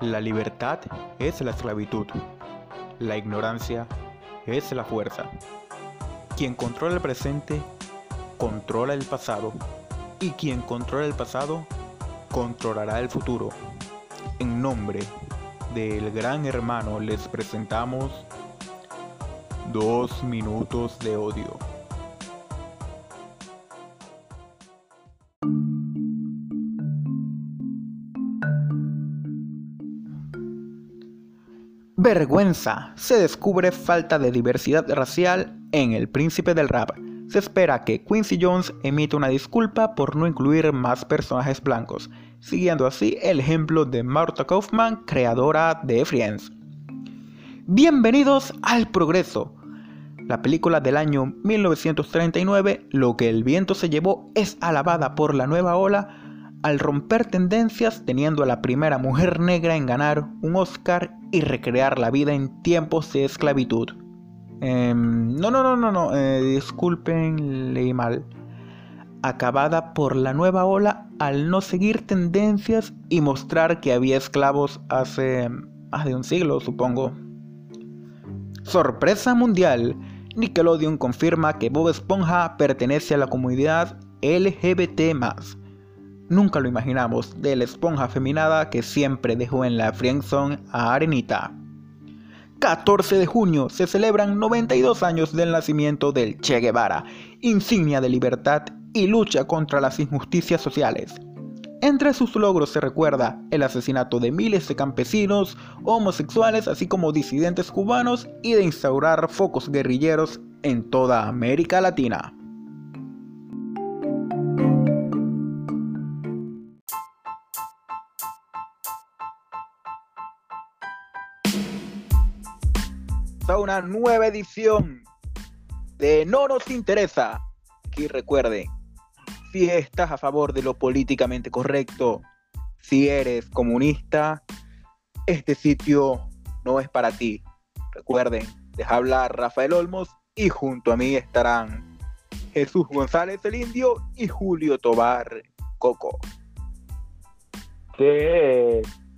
La libertad es la esclavitud. La ignorancia es la fuerza. Quien controla el presente, controla el pasado. Y quien controla el pasado, controlará el futuro. En nombre del gran hermano les presentamos dos minutos de odio. Vergüenza. Se descubre falta de diversidad racial en El Príncipe del Rap. Se espera que Quincy Jones emita una disculpa por no incluir más personajes blancos, siguiendo así el ejemplo de Martha Kaufman, creadora de Friends. Bienvenidos al Progreso. La película del año 1939, Lo que el viento se llevó, es alabada por la nueva ola al romper tendencias teniendo a la primera mujer negra en ganar un Oscar y recrear la vida en tiempos de esclavitud. no, no, no, no, no, eh, disculpen, leí mal. Acabada por la nueva ola al no seguir tendencias y mostrar que había esclavos hace más de un siglo, supongo. Sorpresa mundial. Nickelodeon confirma que Bob Esponja pertenece a la comunidad LGBT Nunca lo imaginamos, de la esponja feminada que siempre dejó en la friendzone a Arenita. 14 de junio se celebran 92 años del nacimiento del Che Guevara, insignia de libertad y lucha contra las injusticias sociales. Entre sus logros se recuerda el asesinato de miles de campesinos, homosexuales, así como disidentes cubanos y de instaurar focos guerrilleros en toda América Latina. A una nueva edición de No nos interesa. Aquí recuerden, si estás a favor de lo políticamente correcto, si eres comunista, este sitio no es para ti. Recuerden, deja hablar Rafael Olmos y junto a mí estarán Jesús González el Indio y Julio Tobar Coco. Sí,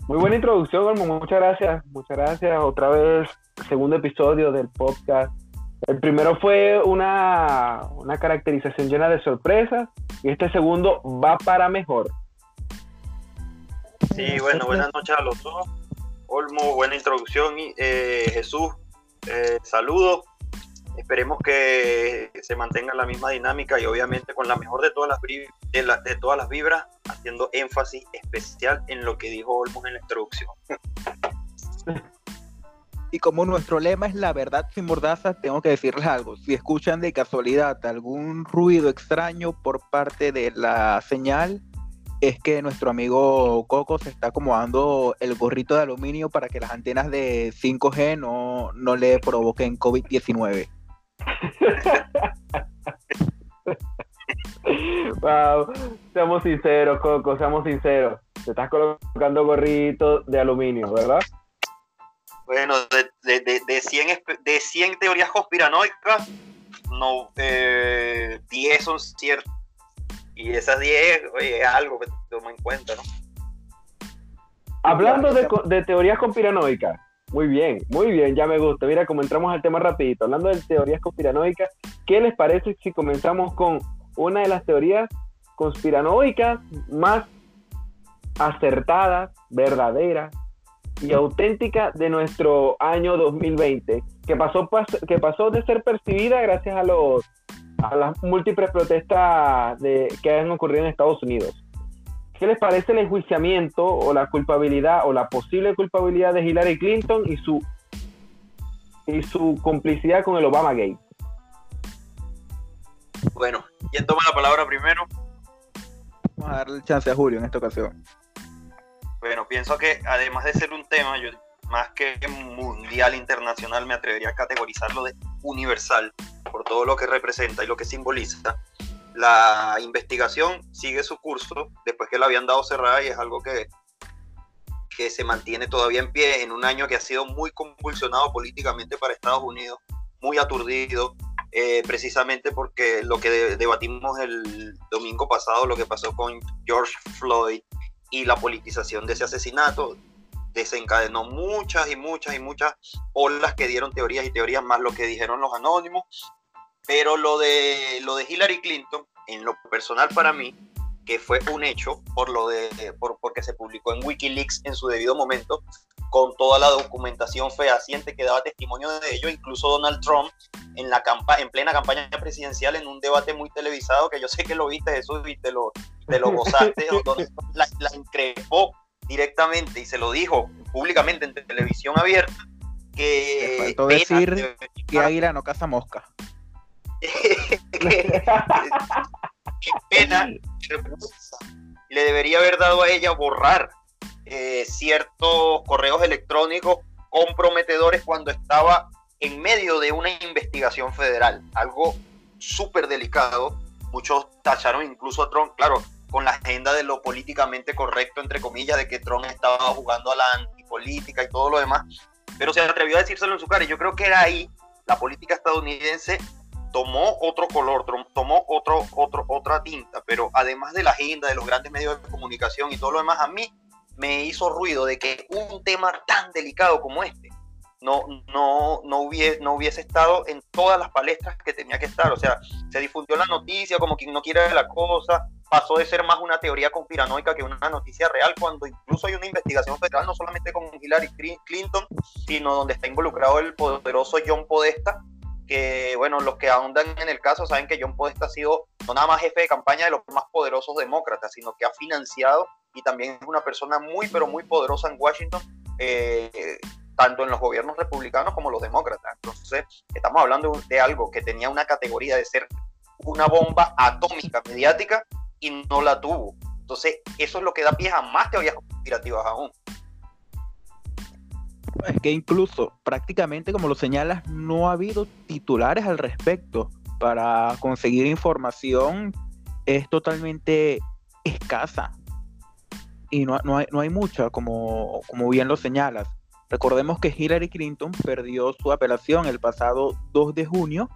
muy buena introducción, Olmos. Muchas gracias. Muchas gracias. Otra vez segundo episodio del podcast. El primero fue una, una caracterización llena de sorpresas y este segundo va para mejor. Sí, bueno, buenas noches a los dos. Olmo, buena introducción. Eh, Jesús, eh, saludos. Esperemos que se mantenga la misma dinámica y obviamente con la mejor de todas las, de, de todas las vibras, haciendo énfasis especial en lo que dijo Olmo en la introducción. Y como nuestro lema es la verdad sin mordaza, tengo que decirles algo. Si escuchan de casualidad algún ruido extraño por parte de la señal, es que nuestro amigo Coco se está acomodando el gorrito de aluminio para que las antenas de 5G no, no le provoquen COVID-19. wow, seamos sinceros, Coco, seamos sinceros. Te estás colocando gorrito de aluminio, ¿verdad? Bueno, de, de, de, 100, de 100 teorías conspiranoicas, no, 10 eh, son ciertas. Y esas 10 es algo que toma en cuenta, ¿no? Hablando de, de teorías conspiranoicas, muy bien, muy bien, ya me gusta. Mira, como entramos al tema rapidito, hablando de teorías conspiranoicas, ¿qué les parece si comenzamos con una de las teorías conspiranoicas más acertadas, verdaderas, y auténtica de nuestro año 2020, que pasó, que pasó de ser percibida gracias a, los, a las múltiples protestas de, que han ocurrido en Estados Unidos. ¿Qué les parece el enjuiciamiento o la culpabilidad o la posible culpabilidad de Hillary Clinton y su, y su complicidad con el Obama Gate? Bueno, ¿quién toma la palabra primero? Vamos a darle chance a Julio en esta ocasión. Bueno, pienso que además de ser un tema, yo más que mundial, internacional, me atrevería a categorizarlo de universal, por todo lo que representa y lo que simboliza. La investigación sigue su curso después que la habían dado cerrada y es algo que, que se mantiene todavía en pie en un año que ha sido muy convulsionado políticamente para Estados Unidos, muy aturdido, eh, precisamente porque lo que debatimos el domingo pasado, lo que pasó con George Floyd y la politización de ese asesinato, desencadenó muchas y muchas y muchas olas que dieron teorías y teorías más lo que dijeron los anónimos. Pero lo de, lo de Hillary Clinton, en lo personal para mí, que fue un hecho por lo de, por, porque se publicó en Wikileaks en su debido momento, con toda la documentación fehaciente que daba testimonio de ello, incluso Donald Trump en, la campa en plena campaña presidencial, en un debate muy televisado, que yo sé que lo viste Jesús y te lo, te lo gozaste, donde la, la increpó directamente y se lo dijo públicamente en televisión abierta que... faltó decir que Águila no caza mosca. qué pena le debería haber dado a ella borrar eh, ciertos correos electrónicos comprometedores cuando estaba en medio de una investigación federal, algo súper delicado. Muchos tacharon incluso a Trump, claro, con la agenda de lo políticamente correcto, entre comillas, de que Trump estaba jugando a la antipolítica y todo lo demás, pero se atrevió a decírselo en su cara y yo creo que era ahí la política estadounidense tomó otro color, tomó otro, otro, otra tinta, pero además de la agenda, de los grandes medios de comunicación y todo lo demás, a mí me hizo ruido de que un tema tan delicado como este no, no, no, hubiese, no hubiese estado en todas las palestras que tenía que estar. O sea, se difundió la noticia como quien no quiere la cosa, pasó de ser más una teoría conspiranoica que una noticia real, cuando incluso hay una investigación federal, no solamente con Hillary Clinton, sino donde está involucrado el poderoso John Podesta, que, bueno, los que ahondan en el caso saben que John Podesta ha sido no nada más jefe de campaña de los más poderosos demócratas, sino que ha financiado y también es una persona muy, pero muy poderosa en Washington, eh, tanto en los gobiernos republicanos como los demócratas. Entonces, estamos hablando de algo que tenía una categoría de ser una bomba atómica mediática y no la tuvo. Entonces, eso es lo que da pie a más teorías conspirativas aún. Es que incluso, prácticamente como lo señalas, no ha habido titulares al respecto. Para conseguir información es totalmente escasa. Y no, hay, no hay mucha, como, como bien lo señalas. Recordemos que Hillary Clinton perdió su apelación el pasado 2 de junio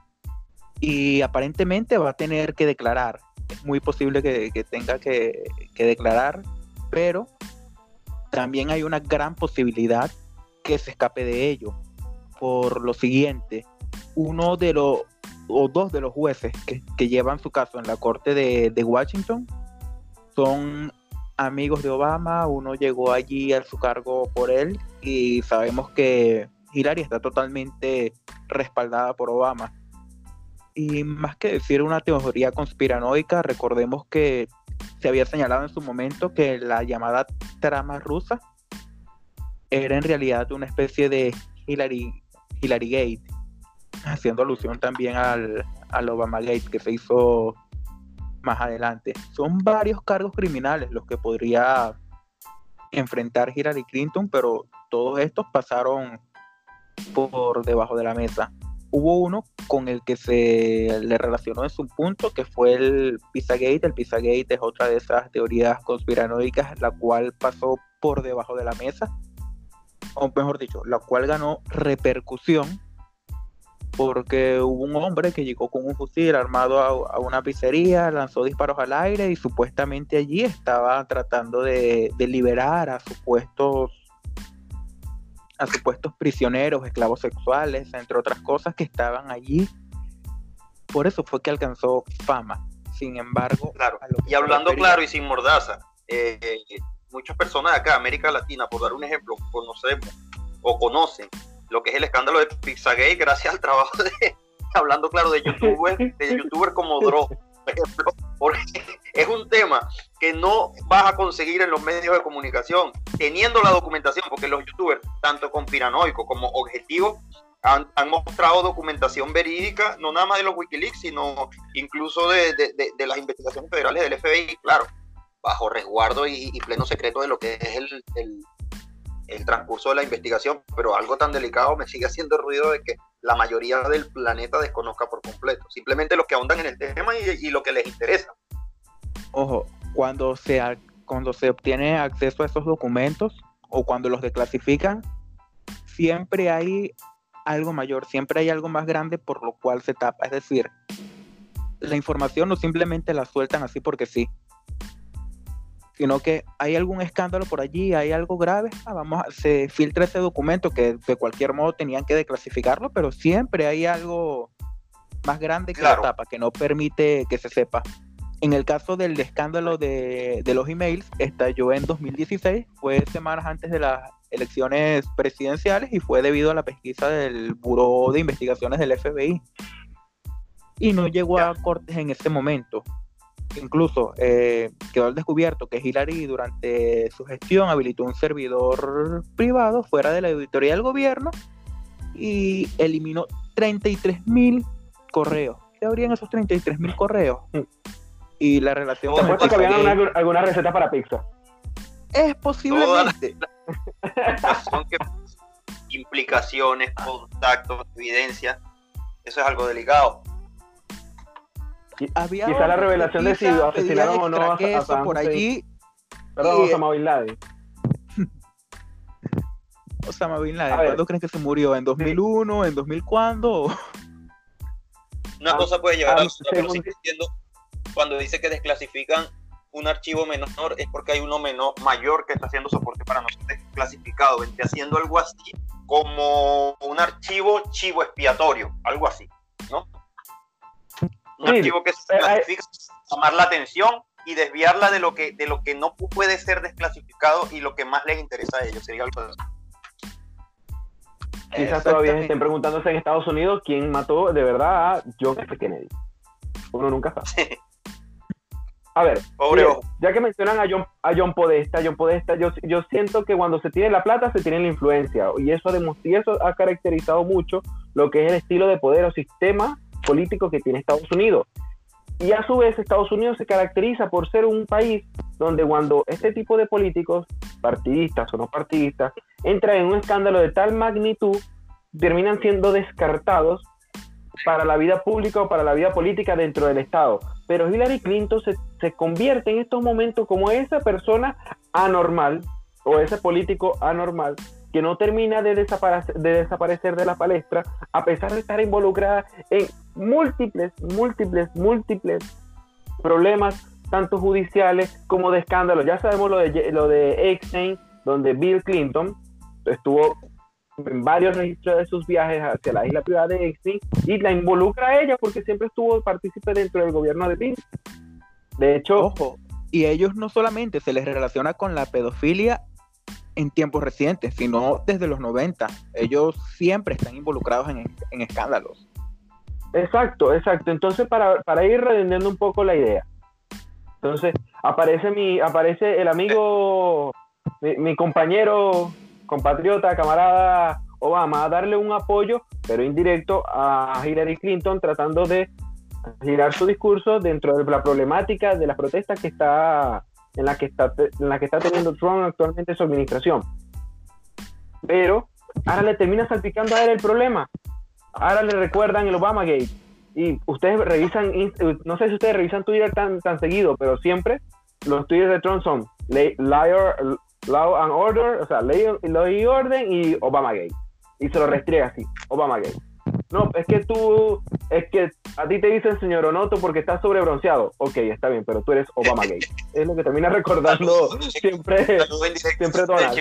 y aparentemente va a tener que declarar. Es muy posible que, tenga que, que, declarar, pero también hay una gran posibilidad que se escape de ello. Por lo siguiente, uno de los o dos de los jueces que, llevan su caso en la corte de, de, Washington son amigos de Obama. Uno llegó allí a su cargo por él y sabemos que Hillary está totalmente respaldada por Obama. Y más que decir una teoría conspiranoica, recordemos que se había señalado en su momento que la llamada trama rusa era en realidad una especie de Hillary, Hillary Gate, haciendo alusión también al, al Obama Gate que se hizo más adelante. Son varios cargos criminales los que podría enfrentar Hillary Clinton, pero todos estos pasaron por debajo de la mesa. Hubo uno con el que se le relacionó en su punto, que fue el Pizzagate. El Pizzagate es otra de esas teorías conspiranoicas, la cual pasó por debajo de la mesa, o mejor dicho, la cual ganó repercusión porque hubo un hombre que llegó con un fusil armado a, una pizzería, lanzó disparos al aire y supuestamente allí estaba tratando de, liberar a supuestos a supuestos prisioneros, esclavos sexuales, entre otras cosas que estaban allí. Por eso fue que alcanzó fama. Sin embargo, claro. y hablando claro y sin mordaza, eh, muchas personas de acá, América Latina, por dar un ejemplo, conocemos o conocen lo que es el escándalo de Pizzagate gracias al trabajo de, hablando claro, de youtubers, de youtuber como Dro, por ejemplo, porque es un tema que no vas a conseguir en los medios de comunicación, teniendo la documentación, porque los youtubers, tanto con piranoico como objetivo, han, mostrado documentación verídica, no nada más de los Wikileaks, sino incluso de, de las investigaciones federales del FBI, claro. Bajo resguardo y, pleno secreto de lo que es el, el, transcurso de la investigación, pero algo tan delicado me sigue haciendo ruido de que la mayoría del planeta desconozca por completo. Simplemente los que ahondan en el tema y, lo que les interesa. Ojo, cuando se, cuando se obtiene acceso a esos documentos o cuando los declasifican, siempre hay algo mayor, siempre hay algo más grande por lo cual se tapa. Es decir, la información no simplemente la sueltan así porque sí, sino que hay algún escándalo por allí, hay algo grave, ah, vamos, se filtra ese documento que de cualquier modo tenían que declasificarlo, pero siempre hay algo más grande que la tapa, que no permite que se sepa. En el caso del escándalo de, de los emails, estalló en 2016, fue semanas antes de las elecciones presidenciales y fue debido a la pesquisa del Buró de Investigaciones del FBI. Y no llegó a cortes en ese momento. Incluso eh, quedó al descubierto que Hillary durante su gestión habilitó un servidor privado fuera de la auditoría del gobierno y eliminó 33 mil correos. ¿Qué habrían esos 33 mil correos? Y la relación... Te que habían alguna, receta para pizza. Es posiblemente. Son que implicaciones, contactos, evidencia. Eso es algo delicado. Había Quizá la revelación de si asesinaron o no a, por allí. Perdón, Osama Bin Laden. Osama Bin Laden, ¿cuándo crees que se murió? ¿En 2001? ¿En 2000 cuándo? Una cosa puede llevar a otra, pero sigue siendo, cuando dice que desclasifican un archivo menor es porque hay uno menor, mayor que está haciendo soporte para nosotros clasificado, vente haciendo algo así como un archivo chivo expiatorio, algo así, ¿no? Un archivo que se clasifica, llamar la atención y desviarla de lo que de lo que no puede ser desclasificado y lo que más les interesa a ellos, sería algo así. Quizás todavía estén preguntándose en Estados Unidos quién mató de verdad a John F. Kennedy. Uno nunca sabe. A ver, ya que mencionan a John, a John Podesta, John Podesta, yo, yo siento que cuando se tiene la plata se tiene la influencia y eso, y eso ha caracterizado mucho lo que es el estilo de poder o sistema político que tiene Estados Unidos. Y a su vez Estados Unidos se caracteriza por ser un país donde cuando este tipo de políticos, partidistas o no partidistas, entran en un escándalo de tal magnitud, terminan siendo descartados para la vida pública o para la vida política dentro del Estado. Pero Hillary Clinton se, se convierte en estos momentos como esa persona anormal o ese político anormal que no termina de desaparecer, de la palestra a pesar de estar involucrada en múltiples, múltiples, múltiples problemas, tanto judiciales como de escándalos. Ya sabemos lo de, lo de donde Bill Clinton estuvo en varios registros de sus viajes hacia la isla privada de Epstein y la involucra a ella porque siempre estuvo partícipe dentro del gobierno de Bill. De hecho, ojo, y ellos no solamente se les relaciona con la pedofilia en tiempos recientes, sino desde los 90. Ellos siempre están involucrados en, escándalos. Exacto, exacto. Entonces, para, para ir redondeando un poco la idea. Entonces, aparece mi, aparece el amigo, mi compañero compatriota, camarada Obama, a darle un apoyo, pero indirecto, a Hillary Clinton, tratando de girar su discurso dentro de la problemática de las protestas que está en la que está en la que está teniendo Trump actualmente su administración. Pero ahora le termina salpicando a él el problema. Ahora le recuerdan el Obama Gate. Y ustedes revisan, no sé si ustedes revisan Twitter tan, tan seguido, pero siempre los tweets de Trump son liar, Law and Order, o sea, ley, y orden y Obama Gay. Y se lo restriega así, Obama Gay. No, es que tú, es que a ti te dicen señor Onoto porque estás sobrebronceado. Ok, está bien, pero tú eres Obama Gay. Es lo que termina recordando siempre, siempre Donald.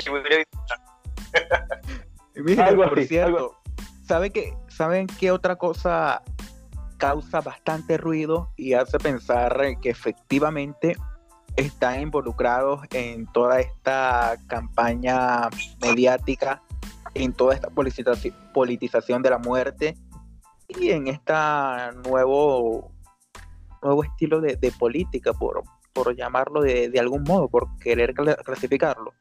algo por cierto, ¿sabe que, ¿saben qué otra cosa causa bastante ruido y hace pensar que efectivamente están involucrados en toda esta campaña mediática, en toda esta politización de la muerte y en este nuevo, nuevo estilo de, política, por, por llamarlo de, de, algún modo, por querer clasificarlo.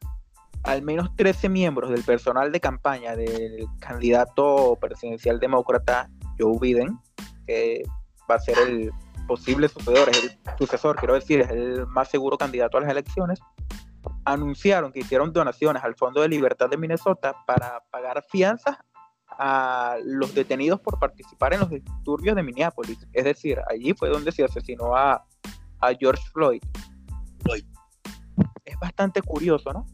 Al menos 13 miembros del personal de campaña del candidato presidencial demócrata Joe Biden, que va a ser el posible sucesor, es el sucesor, quiero decir, es el más seguro candidato a las elecciones, anunciaron que hicieron donaciones al Fondo de Libertad de Minnesota para pagar fianzas a los detenidos por participar en los disturbios de Minneapolis. Es decir, allí fue donde se asesinó a, George Floyd. Es bastante curioso, ¿no?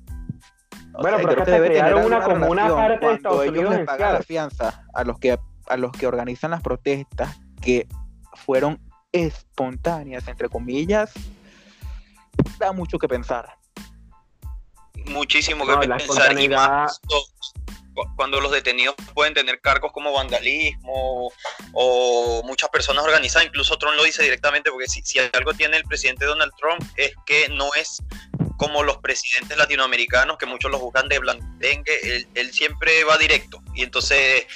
bueno, pero que debe tener una como una parte de Estados Unidos les pagan la fianza a los que a los que organizan las protestas que fueron espontáneas, entre comillas, da mucho que pensar. Muchísimo que pensar y más cuando los detenidos pueden tener cargos como vandalismo o muchas personas organizadas, incluso Trump lo dice directamente, porque si, si algo tiene el presidente Donald Trump es que no es como los presidentes latinoamericanos, que muchos los juzgan de blandengue, él, él siempre va directo. Y entonces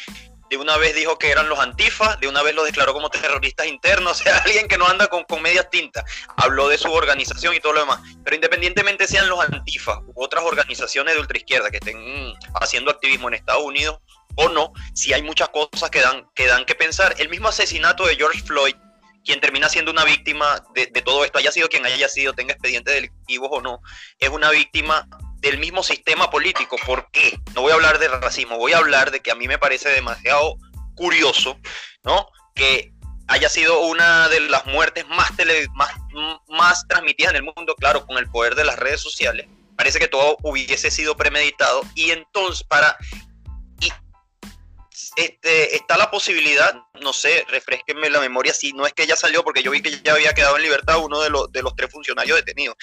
de una vez dijo que eran los antifas, de una vez los declaró como terroristas internos, o sea, alguien que no anda con, con medias tintas, habló de su organización y todo lo demás. Pero independientemente sean los antifas u otras organizaciones de ultraizquierda que estén haciendo activismo en Estados Unidos o no, si hay muchas cosas que dan que, dan que pensar. El mismo asesinato de George Floyd, quien termina siendo una víctima de, de todo esto, haya sido quien haya sido, tenga expedientes delictivos o no, es una víctima del mismo sistema político. ¿Por qué? No voy a hablar de racismo, voy a hablar de que a mí me parece demasiado curioso, ¿no? Que haya sido una de las muertes más, tele, más, más transmitidas en el mundo, claro, con el poder de las redes sociales. Parece que todo hubiese sido premeditado y entonces para este, está la posibilidad, no sé, refresquenme la memoria, si no es que ya salió, porque yo vi que ya había quedado en libertad uno de los, de los tres funcionarios detenidos,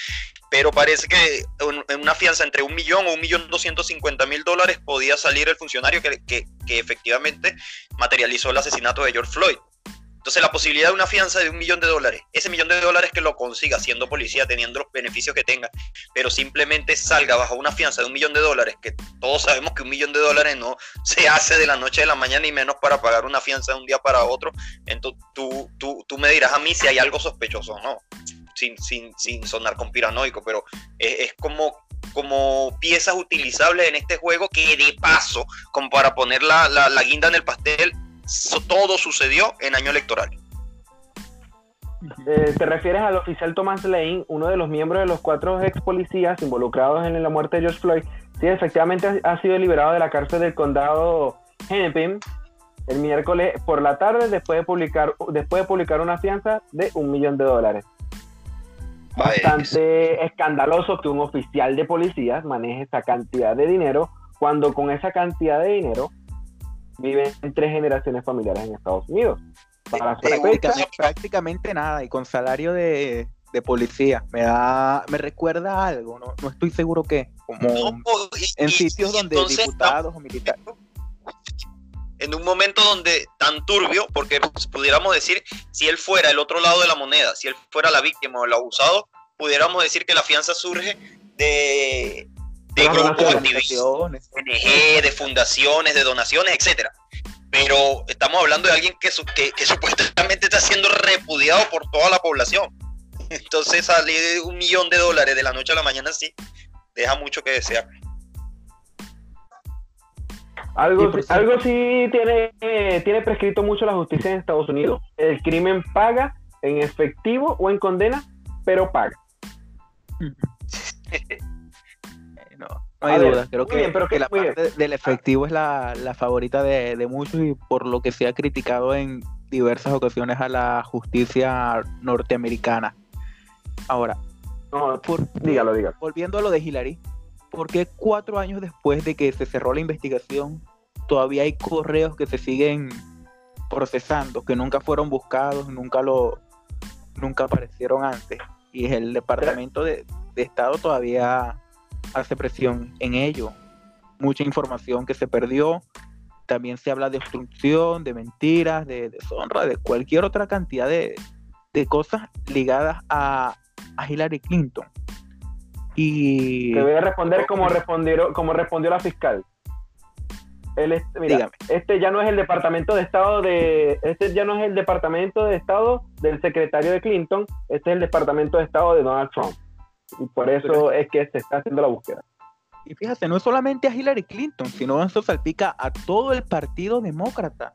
pero parece que en una fianza entre un millón o un millón doscientos cincuenta mil dólares podía salir el funcionario que, efectivamente materializó el asesinato de George Floyd. Entonces la posibilidad de una fianza de un millón de dólares, ese millón de dólares que lo consiga siendo policía, teniendo los beneficios que tenga, pero simplemente salga bajo una fianza de un millón de dólares, que todos sabemos que un millón de dólares no se hace de la noche a la mañana y menos para pagar una fianza de un día para otro, entonces tú, tú, tú me dirás a mí si hay algo sospechoso no, sin, sin, sin sonar conspiranoico, pero es, como como piezas utilizables en este juego que de paso, como para poner la, la, la guinda en el pastel, todo sucedió en año electoral. Eh, ¿Te refieres al oficial Thomas Lane, uno de los miembros de los cuatro ex policías involucrados en la muerte de George Floyd? Sí, efectivamente ha sido liberado de la cárcel del condado Hennepin el miércoles por la tarde después de publicar, después de publicar una fianza de un millón de dólares. Bastante escandaloso que un oficial de policía maneje esa cantidad de dinero cuando con esa cantidad de dinero viven en tres generaciones familiares en Estados Unidos. Para prácticamente nada y con salario de, policía. Me da, me recuerda algo, no, no estoy seguro qué. Como en sitios donde diputados o militares. En un momento donde tan turbio, porque pudiéramos decir, si él fuera el otro lado de la moneda, si él fuera la víctima o el abusado, pudiéramos decir que la fianza surge de, de grupos activistas, de fundaciones, de donaciones, etcétera. Pero estamos hablando de alguien que, que, supuestamente está siendo repudiado por toda la población. Entonces salir de un millón de dólares de la noche a la mañana sí deja mucho que desear. Algo, algo sí tiene, tiene prescrito mucho la justicia en Estados Unidos. El crimen paga en efectivo o en condena, pero paga. no, hay duda. Creo que, la parte del efectivo es la, favorita de, muchos y por lo que se ha criticado en diversas ocasiones a la justicia norteamericana. Ahora, dígalo, dígalo. Volviendo a lo de Hillary, ¿por qué cuatro años después de que se cerró la investigación todavía hay correos que se siguen procesando, que nunca fueron buscados, nunca lo nunca aparecieron antes? Y el Departamento de Estado todavía hace presión en ello. Mucha información que se perdió. También se habla de obstrucción, de mentiras, de deshonra, de cualquier otra cantidad de, cosas ligadas a, Hillary Clinton. Y. Te voy a responder como respondió, como respondió la fiscal. mira, este ya no es el departamento de estado de este ya no es el departamento de estado del secretario de Clinton este es el departamento de estado de Donald Trump y por eso es que se está haciendo la búsqueda. Y fíjate, no es solamente a Hillary Clinton, sino eso salpica a todo el partido demócrata.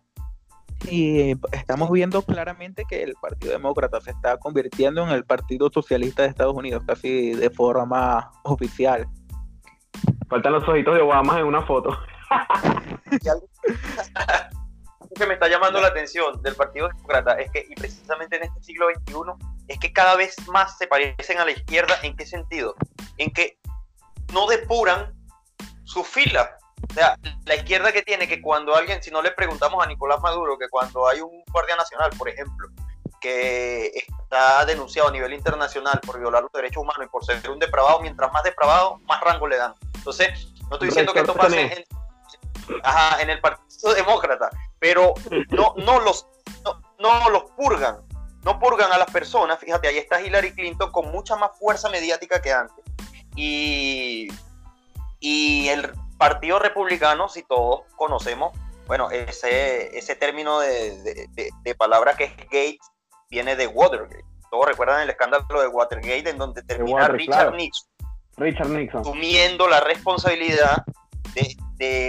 Y estamos viendo claramente que el Partido Demócrata se está convirtiendo en el Partido Socialista de Estados Unidos, casi de forma oficial. Faltan los ojitos de Obama en una foto. que me está llamando la atención del Partido Demócrata es que, y precisamente en este siglo XXI, es que cada vez más se parecen a la izquierda. ¿En qué sentido? En que no depuran su fila. O sea, la izquierda que tiene que cuando alguien, si no le preguntamos a Nicolás Maduro, que cuando hay un guardia nacional, por ejemplo, que está denunciado a nivel internacional por violar los derechos humanos y por ser un depravado, mientras más depravado, más rango le dan. Entonces, no estoy diciendo que esto pase en, en el Partido Demócrata, pero no, no, los, no, los purgan, no purgan a las personas. Fíjate, ahí está Hillary Clinton con mucha más fuerza mediática que antes. Y, y el Partido Republicano, si todos conocemos, bueno, ese, ese término de, de, palabra que es Gates viene de Watergate. Todos recuerdan el escándalo de Watergate en donde termina Richard Nixon. Richard Nixon. Asumiendo la responsabilidad de,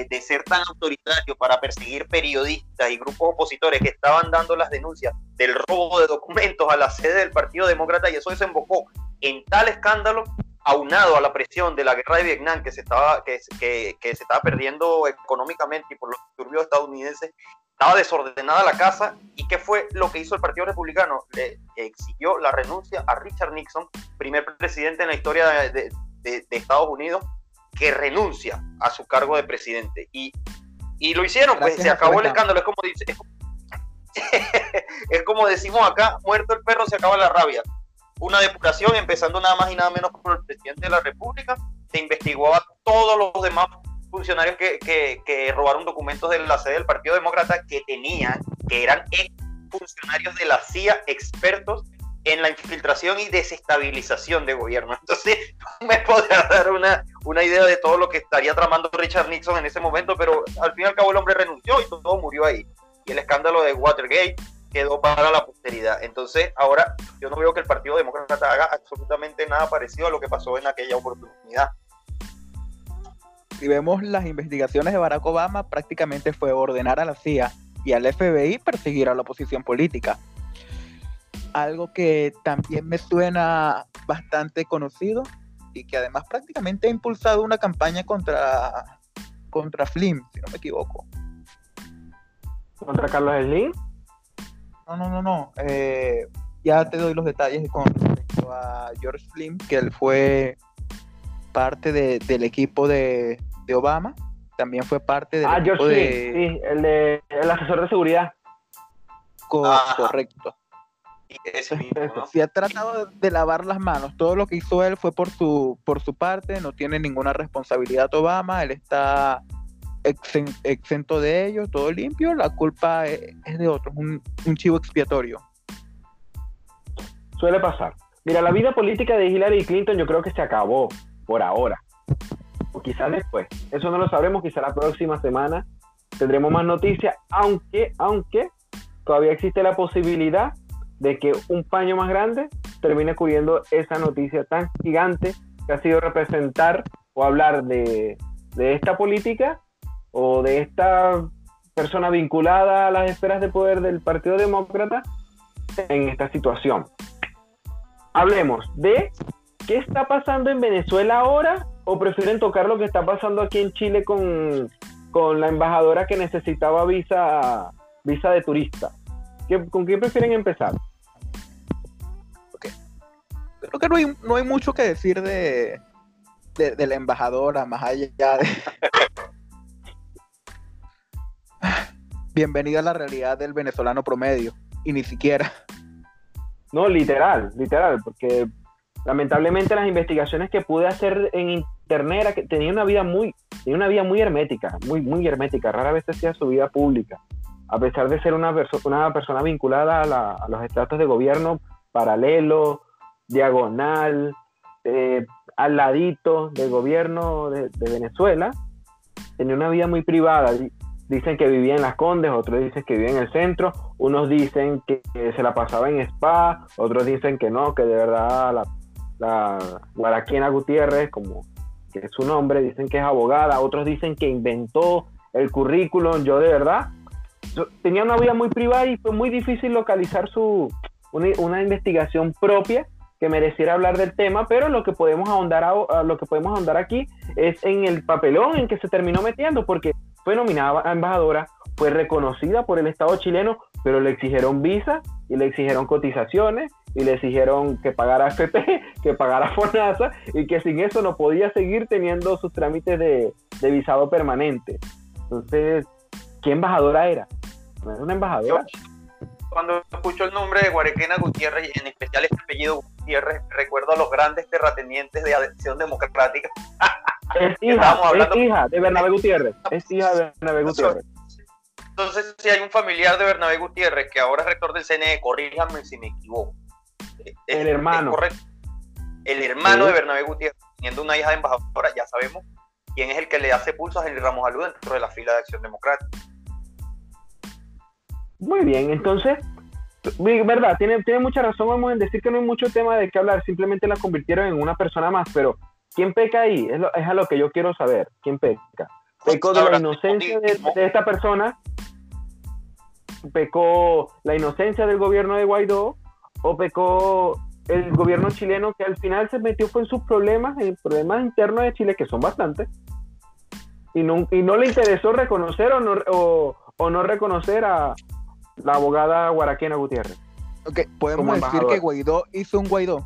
de, ser tan autoritario para perseguir periodistas y grupos opositores que estaban dando las denuncias del robo de documentos a la sede del Partido Demócrata y eso desembocó en tal escándalo aunado a la presión de la guerra de Vietnam que se estaba, que, que, que se estaba perdiendo económicamente y por los disturbios estadounidenses, estaba desordenada la casa. ¿Y qué fue lo que hizo el Partido Republicano? Le exigió la renuncia a Richard Nixon, primer presidente en la historia de, de, de Estados Unidos, que renuncia a su cargo de presidente. Y, y lo hicieron, pues se acabó el escándalo. Es como, dice, es como decimos acá, muerto el perro, se acaba la rabia. Una depuración, empezando nada más y nada menos por el presidente de la República, se investigó a todos los demás funcionarios que, que, que robaron documentos de la sede del Partido Demócrata que tenían, que eran ex funcionarios de la CIA, expertos en la infiltración y desestabilización de gobierno. Entonces, me podría dar una, una idea de todo lo que estaría tramando Richard Nixon en ese momento, pero al fin y al cabo el hombre renunció y todo murió ahí. Y el escándalo de Watergate quedó para la posteridad. Entonces, ahora yo no veo que el Partido Demócrata haga absolutamente nada parecido a lo que pasó en aquella oportunidad. Si vemos las investigaciones de Barack Obama, prácticamente fue ordenar a la CIA y al FBI perseguir a la oposición política algo que también me suena bastante conocido y que además prácticamente ha impulsado una campaña contra, contra Slim, si no me equivoco. ¿Contra Carlos Slim? No, no, no, no. Eh, ya te doy los detalles con respecto a George Slim, que él fue parte del equipo de, Obama, también fue parte del ah, equipo George de... sí, el, de, el asesor de seguridad. correcto. Si ha tratado de lavar las manos. Todo lo que hizo él fue por su, por su parte, no tiene ninguna responsabilidad Obama, él está exento de ello, todo limpio, la culpa es, de otros, un, un chivo expiatorio. Suele pasar. Mira, la vida política de Hillary Clinton yo creo que se acabó por ahora. O quizás después. Eso no lo sabremos, quizá la próxima semana tendremos más noticias, aunque, aunque todavía existe la posibilidad de que un paño más grande termine cubriendo esa noticia tan gigante que ha sido representar o hablar de, esta política o de esta persona vinculada a las esferas de poder del Partido Demócrata en esta situación. Hablemos de qué está pasando en Venezuela ahora o prefieren tocar lo que está pasando aquí en Chile con, con la embajadora que necesitaba visa, visa de turista. ¿Con qué prefieren empezar? Creo que no hay, mucho que decir de, de, la embajadora, más allá de... Bienvenida a la realidad del venezolano promedio, y ni siquiera. No, literal, literal, porque lamentablemente las investigaciones que pude hacer en internet era que tenía una vida muy, tenía una vida muy hermética, muy, muy hermética, rara vez hacía su vida pública, a pesar de ser una, una persona vinculada a, a los estratos de gobierno paralelo, diagonal, eh, al ladito del gobierno de, Venezuela, tenía una vida muy privada. Dicen que vivía en Las Condes, otros dicen que vivía en el centro, unos dicen que, se la pasaba en spa, otros dicen que no, que de verdad la, la Guaraquena Gutiérrez, como que es su nombre, dicen que es abogada, otros dicen que inventó el currículum. Yo de verdad tenía una vida muy privada y fue muy difícil localizar su, una, investigación propia que mereciera hablar del tema, pero lo que podemos ahondar a, lo que podemos ahondar aquí es en el papelón en que se terminó metiendo, porque fue nominada embajadora, fue reconocida por el Estado chileno, pero le exigieron visa y le exigieron cotizaciones y le exigieron que pagara FP, que pagara FONASA y que sin eso no podía seguir teniendo sus trámites de, visado permanente. Entonces, ¿qué embajadora era? Era una embajadora. cuando escucho el nombre de Guarequena Gutiérrez, en especial este apellido Gutiérrez, recuerdo a los grandes terratenientes de Acción Democrática. Es hija, es hija de Bernabé Gutiérrez. Es hija de Bernabé Gutiérrez. Entonces, si hay un familiar de Bernabé Gutiérrez que ahora es rector del CNE, corríjame si me equivoco. el hermano. El hermano de Bernabé Gutiérrez, teniendo una hija de embajadora, ya sabemos quién es el que le hace pulso a Henry Ramos Alú dentro de la fila de Acción Democrática. Muy bien, entonces, verdad, tiene, tiene mucha razón, vamos a decir que no hay mucho tema de qué hablar, simplemente la convirtieron en una persona más, pero ¿quién peca ahí? Es, es a lo que yo quiero saber, ¿quién peca? ¿Pecó de la inocencia de, esta persona? ¿Pecó la inocencia del gobierno de Guaidó? ¿O pecó el gobierno chileno que al final se metió fue en sus problemas, en problemas internos de Chile, que son bastantes, y no, y no le interesó reconocer o no, o no reconocer a, la abogada Guaraquena Gutiérrez. Ok, podemos decir que Guaidó hizo un Guaidó.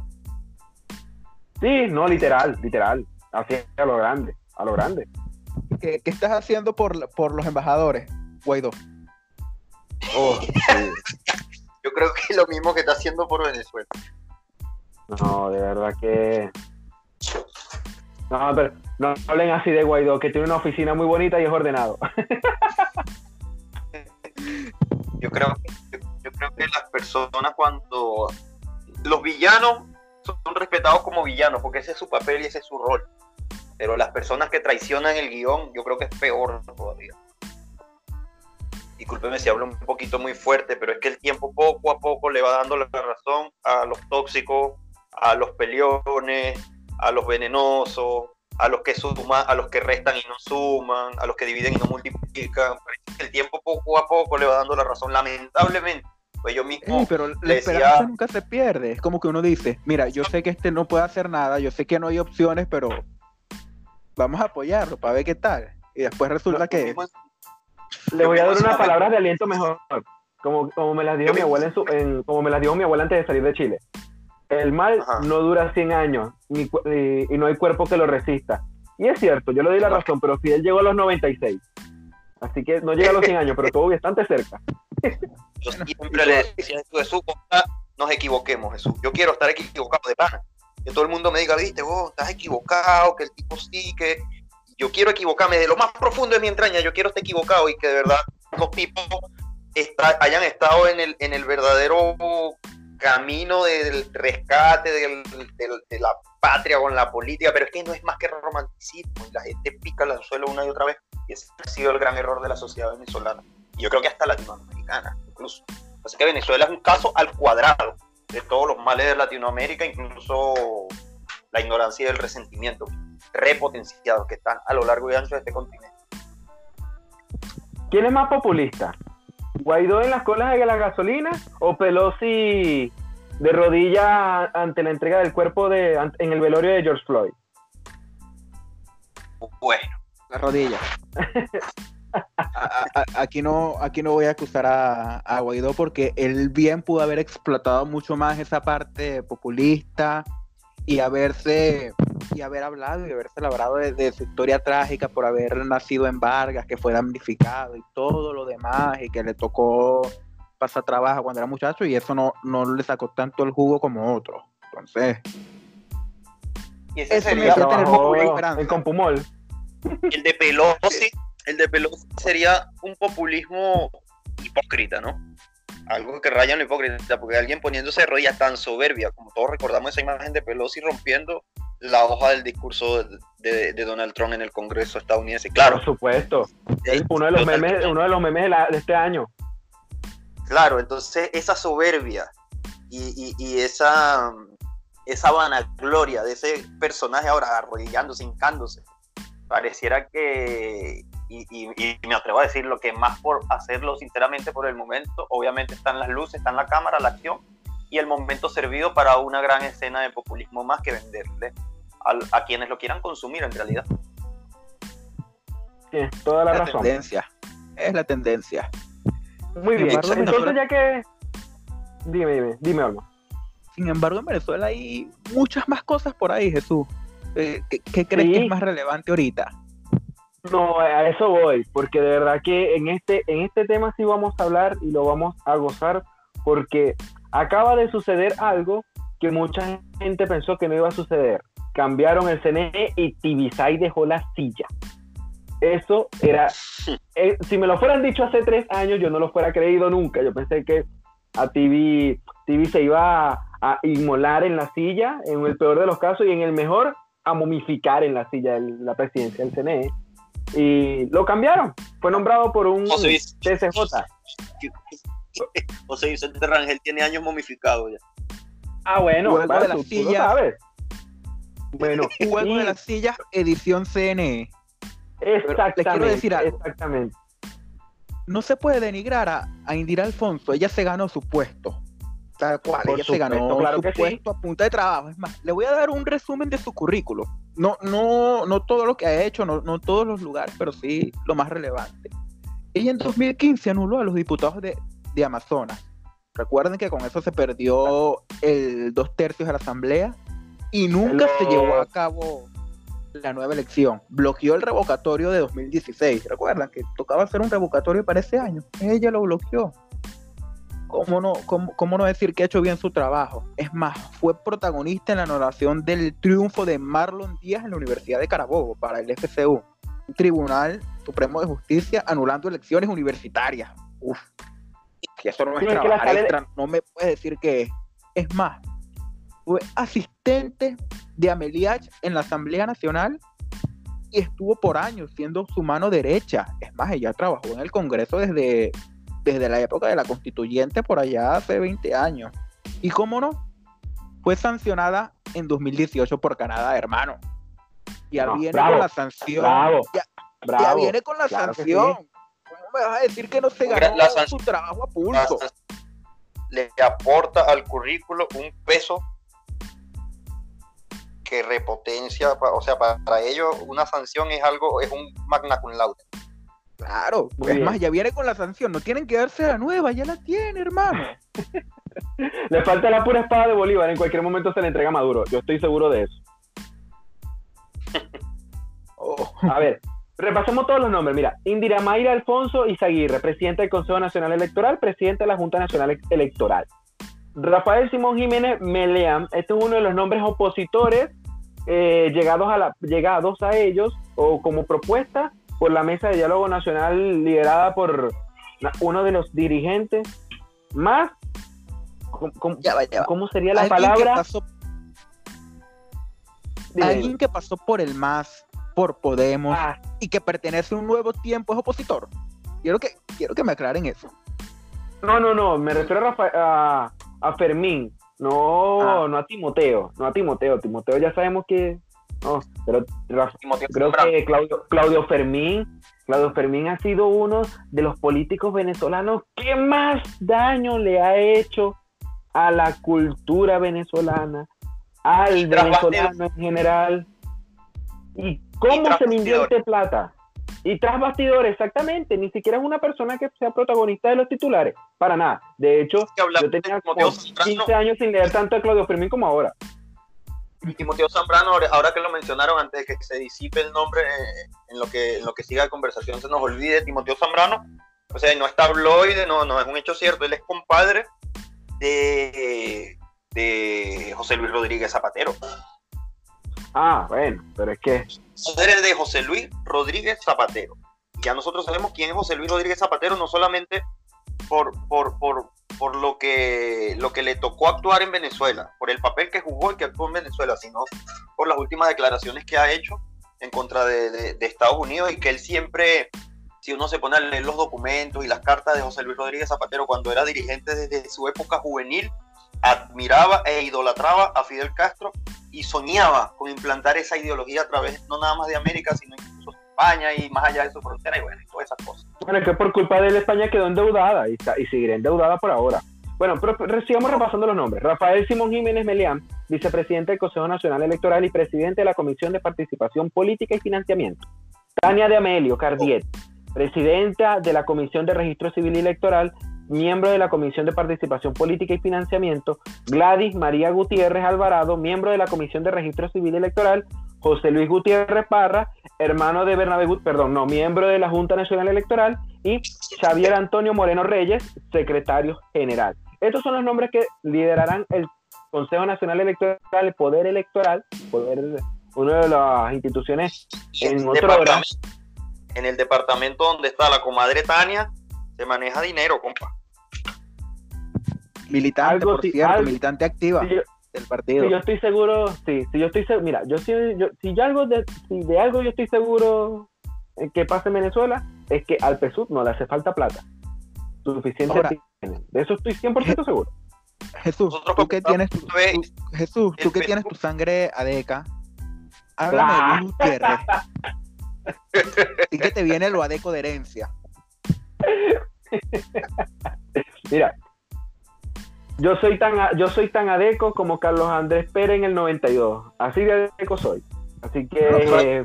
Sí, no, literal, literal. Así a lo grande, a lo grande. ¿Qué, estás haciendo por, por los embajadores, Guaidó? Oh, Yo creo que es lo mismo que está haciendo por Venezuela. No, de verdad que. No, pero no hablen así de Guaidó, que tiene una oficina muy bonita y es ordenado. Yo creo, yo creo que las personas cuando los villanos son respetados como villanos, porque ese es su papel y ese es su rol. Pero las personas que traicionan el guion, yo creo que es peor todavía. Discúlpeme si hablo un poquito muy fuerte, pero es que el tiempo poco a poco le va dando la razón a los tóxicos, a los peleones, a los venenosos, a los que suman, a los que restan y no suman, a los que dividen y no multiplican. El tiempo poco a poco le va dando la razón, lamentablemente. Pues yo mismo. pero la esperanza nunca se pierde. Es como que uno dice, mira, yo sé que este no puede hacer nada, yo sé que no hay opciones, pero vamos a apoyarlo para ver qué tal. Y después resulta que. Le voy a dar unas palabras de aliento mejor. Como, como me las dio mi abuela en como me las dio mi abuela antes de salir de Chile. El mal no dura 100 años y, no hay cuerpo que lo resista. Y es cierto, yo le doy la razón, pero Fidel llegó a los 96. Así que no llega a los 100 años, pero estuvo bastante cerca. Yo siempre le decía a Jesús, nos equivoquemos, Jesús. Yo quiero estar equivocado de pana. Que todo el mundo me diga, viste, vos estás equivocado, que el tipo sí, que yo quiero equivocarme de lo más profundo de mi entraña, yo quiero estar equivocado y que de verdad los tipos hayan estado en el, en el verdadero camino del rescate de la patria con la política, pero es que no es más que romanticismo y la gente pica el suelo una y otra vez y ese ha sido el gran error de la sociedad venezolana. Y yo creo que hasta latinoamericana incluso. Así que Venezuela es un caso al cuadrado de todos los males de Latinoamérica, incluso la ignorancia y el resentimiento repotenciados que están a lo largo y ancho de este continente. ¿Quién es más populista? Guaidó en las colas de la gasolina o Pelosi de rodilla ante la entrega del cuerpo de, en el velorio de George Floyd. Bueno, la rodilla. aquí no aquí no voy a acusar a, a, Guaidó porque él bien pudo haber explotado mucho más esa parte populista y haberse y haber hablado y haberse labrado de, su historia trágica por haber nacido en Vargas, que fue damnificado y todo lo demás, y que le tocó pasar trabajo cuando era muchacho, y eso no, no le sacó tanto el jugo como otro. Entonces, y ese sería el Compumol. El de Pelosi, el de Pelosi sería un populismo hipócrita, ¿no? Algo que raya en lo hipócrita, porque alguien poniéndose de rodillas tan soberbia, como todos recordamos esa imagen de Pelosi rompiendo la hoja del discurso de, Donald Trump en el Congreso estadounidense. Claro. Por supuesto. Es uno de los memes, uno de los memes de, este año. Claro, entonces esa soberbia y, y, esa, esa vanagloria de ese personaje ahora arrodillándose, hincándose, pareciera que, y, me atrevo a decir lo que más por hacerlo sinceramente por el momento, obviamente están las luces, están la cámara, la acción y el momento servido para una gran escena de populismo más que venderle a, quienes lo quieran consumir en realidad. Tienes toda la, razón. Tendencia. Es la tendencia. Muy bien, entonces ya que... Dime, dime, dime algo. Sin embargo, en Venezuela hay muchas más cosas por ahí, Jesús. Eh, ¿Qué, crees que es más relevante ahorita? No, a eso voy, porque de verdad que en este, en este tema sí vamos a hablar y lo vamos a gozar, porque acaba de suceder algo que mucha gente pensó que no iba a suceder. Cambiaron el CNE y Tibisay dejó la silla. Eso era, eh, si me lo fueran dicho hace tres años, yo no lo fuera creído nunca. Yo pensé que a Tibi, se iba a, a inmolar en la silla, en el peor de los casos, y en el mejor, a momificar en la silla de la presidencia del CNE y lo cambiaron. Fue nombrado por un José TCJ. José Vicente Rangel tiene años momificado ya. Ah, bueno, Juego de las sillas. Bueno, Juego de las sillas, edición CNE. Exactamente. quiero decir algo. Exactamente. No se puede denigrar a, a Indira Alfonso. Ella se ganó su puesto. Tal cual, ella se ganó su puesto a punta de trabajo. Es más, le voy a dar un resumen de su currículo no, no, no todo lo que ha hecho, no, no todos los lugares, pero sí lo más relevante. Ella en 2015 anuló a los diputados de, de Amazonas. Recuerden que con eso se perdió el dos tercios de la asamblea y nunca se llevó a cabo la nueva elección. Bloqueó el revocatorio de 2016. Recuerdan que tocaba hacer un revocatorio para ese año. Ella lo bloqueó. ¿Cómo no, cómo, no decir que ha hecho bien su trabajo? Es más, fue protagonista en la anulación del triunfo de Marlon Díaz en la Universidad de Carabobo para el FCU, un Tribunal Supremo de Justicia anulando elecciones universitarias. Uf, que eso no es trabajar no me puedes decir que es. más, fue asistente de Ameliach en la Asamblea Nacional y estuvo por años siendo su mano derecha. Es más, ella trabajó en el Congreso desde desde la época de la constituyente por allá hace 20 años. Y cómo no, fue sancionada en 2018 por Canadá, hermano. Ya viene con la sanción. ya, viene con la sanción. ¿Cómo me vas a decir que no se ganó su trabajo a pulso? Le aporta al currículo un peso que repotencia, o sea, para ellos una sanción es algo, es un magna cum laude. Claro, es más, ya viene con la sanción, no tienen que darse la nueva, ya la tiene, hermano. le falta la pura espada de Bolívar, en cualquier momento se le entrega a Maduro, yo estoy seguro de eso. Oh. A ver, repasemos todos los nombres. Mira, Indira Mayra Alfonso Izaguirre, presidente del Consejo Nacional Electoral, presidente de la Junta Nacional Electoral. Rafael Simón Jiménez Meleam, este es uno de los nombres opositores eh, llegados, a la, llegados a ellos o como propuesta por la Mesa de Diálogo Nacional liderada por uno de los dirigentes más... ¿Cómo, sería la palabra? alguien que pasó por el MAS, por Podemos, ah. y que pertenece a un nuevo tiempo es opositor. Quiero que, quiero que me aclaren eso. No, no, no, me refiero a, a, Fermín, no, ah. no a Timoteo, no a Timoteo. Timoteo ya sabemos que no, pero creo que Claudio, Claudio Fermín, Claudio Fermín ha sido uno de los políticos venezolanos que más daño le ha hecho a la cultura venezolana, al venezolano en general. ¿Y cómo se le invierte plata? Y tras bastidores, exactamente. Ni siquiera es una persona que sea protagonista de los titulares. Para nada. De hecho, yo tenía como 15 años sin leer tanto a Claudio Fermín como ahora. Timoteo Zambrano, ahora que lo mencionaron, antes de que se disipe el nombre eh, en lo que, en lo que siga la conversación, se nos olvide, Timoteo Zambrano, o sea, no es tabloide, no, no es un hecho cierto, él es compadre de, de José Luis Rodríguez Zapatero. Ah, bueno, pero es que... Padre de José Luis Rodríguez Zapatero. Ya nosotros sabemos quién es José Luis Rodríguez Zapatero, no solamente por, por, por, por lo que, lo que le tocó actuar en Venezuela, por el papel que jugó y que actuó en Venezuela, sino por las últimas declaraciones que ha hecho en contra de, Estados Unidos y que él siempre, si uno se pone a leer los documentos y las cartas de José Luis Rodríguez Zapatero cuando era dirigente desde su época juvenil, admiraba e idolatraba a Fidel Castro y soñaba con implantar esa ideología a través no nada más de América, sino incluso España y más allá de su frontera y bueno, y todas esas cosas. Bueno, es que por culpa de él España quedó endeudada y, está, endeudada por ahora. Bueno, pero sigamos repasando los nombres. Rafael Simón Jiménez Melián, vicepresidente del Consejo Nacional Electoral y presidente de la Comisión de Participación Política y Financiamiento. Tania de Amelio Cardiet, presidenta de la Comisión de Registro Civil y Electoral, miembro de la Comisión de Participación Política y Financiamiento. Gladys María Gutiérrez Alvarado, miembro de la Comisión de Registro Civil y Electoral. José Luis Gutiérrez Parra, hermano de Bernabé, perdón, no, miembro de la Junta Nacional Electoral. Y Xavier Antonio Moreno Reyes, secretario general. Estos son los nombres que liderarán el Consejo Nacional Electoral, el Poder Electoral, poder, una de las instituciones en, otro En el departamento donde está la comadre Tania, se maneja dinero, compa. Militante, por cierto, militante activa del partido. Si yo estoy seguro, sí, si yo estoy seguro, mira, yo, si, yo, si yo algo de, si de algo yo estoy seguro que pasa en Venezuela, es que al PSUV no le hace falta plata. Suficiente de eso estoy 100% seguro. Jesús, tú que tienes tu, Jesús, tú que tienes tu sangre adeca, háblame de Luis Gutiérrez. y que te viene lo adeco de herencia. Mira, yo soy tan yo soy tan adeco como Carlos Andrés Pérez en el 92. Así de adeco soy. Así que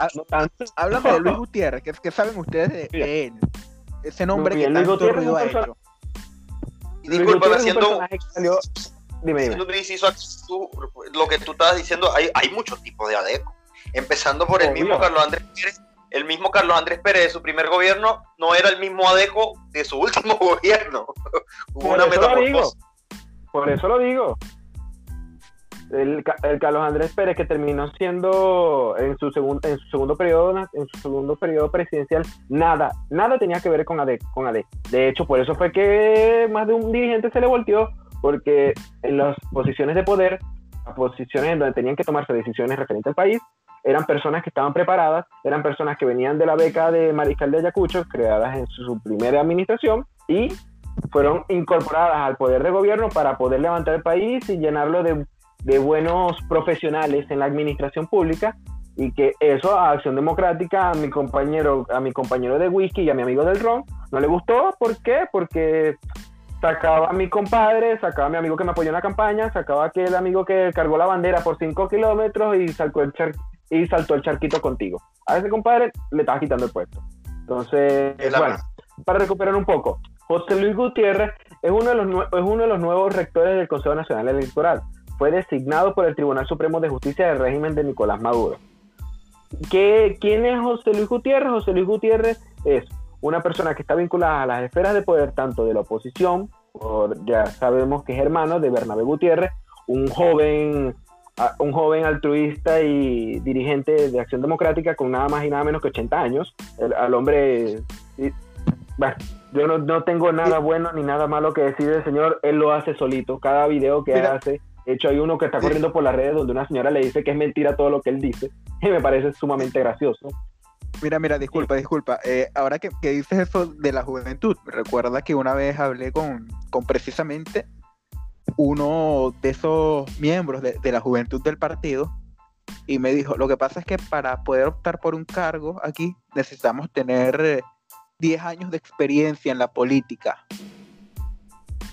háblame de Luis Gutiérrez, ¿qué, saben ustedes de, él? Ese nombre que tanto ruido ha hecho. Y disculpa, haciendo, dime, dime. lo que tú estabas diciendo, hay, hay muchos tipos de ADECO. Empezando por el mismo Carlos Andrés Pérez. El mismo Carlos Andrés Pérez de su primer gobierno no era el mismo ADECO de su último gobierno. Hubo una metamorfosis. Por eso lo digo. El, el, Carlos Andrés Pérez que terminó siendo en su segundo en su segundo periodo en su segundo periodo presidencial nada nada tenía que ver con AD con AD de hecho por eso fue que más de un dirigente se le volteó porque en las posiciones de poder las posiciones en donde tenían que tomarse decisiones referentes al país eran personas que estaban preparadas eran personas que venían de la beca de Mariscal de Ayacucho creadas en su primera administración y fueron incorporadas al poder de gobierno para poder levantar el país y llenarlo de de buenos profesionales en la administración pública y que eso a Acción Democrática, a mi compañero, a mi compañero de whisky y a mi amigo del ron no le gustó. ¿Por qué? Porque sacaba a mi compadre, sacaba a mi amigo que me apoyó en la campaña, sacaba a aquel amigo que cargó la bandera por 5 kilómetros y, saltó el y saltó el charquito contigo. A ese compadre le estaba quitando el puesto. Entonces, bueno, para recuperar un poco, José Luis Gutiérrez es uno, de los, es uno de los nuevos rectores del Consejo Nacional Electoral fue designado por el Tribunal Supremo de Justicia del régimen de Nicolás Maduro. ¿Qué, ¿Quién es José Luis Gutiérrez? José Luis Gutiérrez es una persona que está vinculada a las esferas de poder tanto de la oposición, ya sabemos que es hermano de Bernabé Gutiérrez, un joven, un joven altruista y dirigente de Acción Democrática con nada más y nada menos que 80 años. El, al hombre, bueno, yo no, no, tengo nada bueno ni nada malo que decir del señor, él lo hace solito, cada video que hace de hecho, hay uno que está corriendo por las redes donde una señora le dice que es mentira todo lo que él dice, y me parece sumamente gracioso. Mira, mira, disculpa, disculpa. Eh, ahora que, dices eso de la juventud, recuerda que una vez hablé con, con precisamente uno de esos miembros de, de, la juventud del partido y me dijo, lo que pasa es que para poder optar por un cargo aquí necesitamos tener 10 eh, años de experiencia en la política.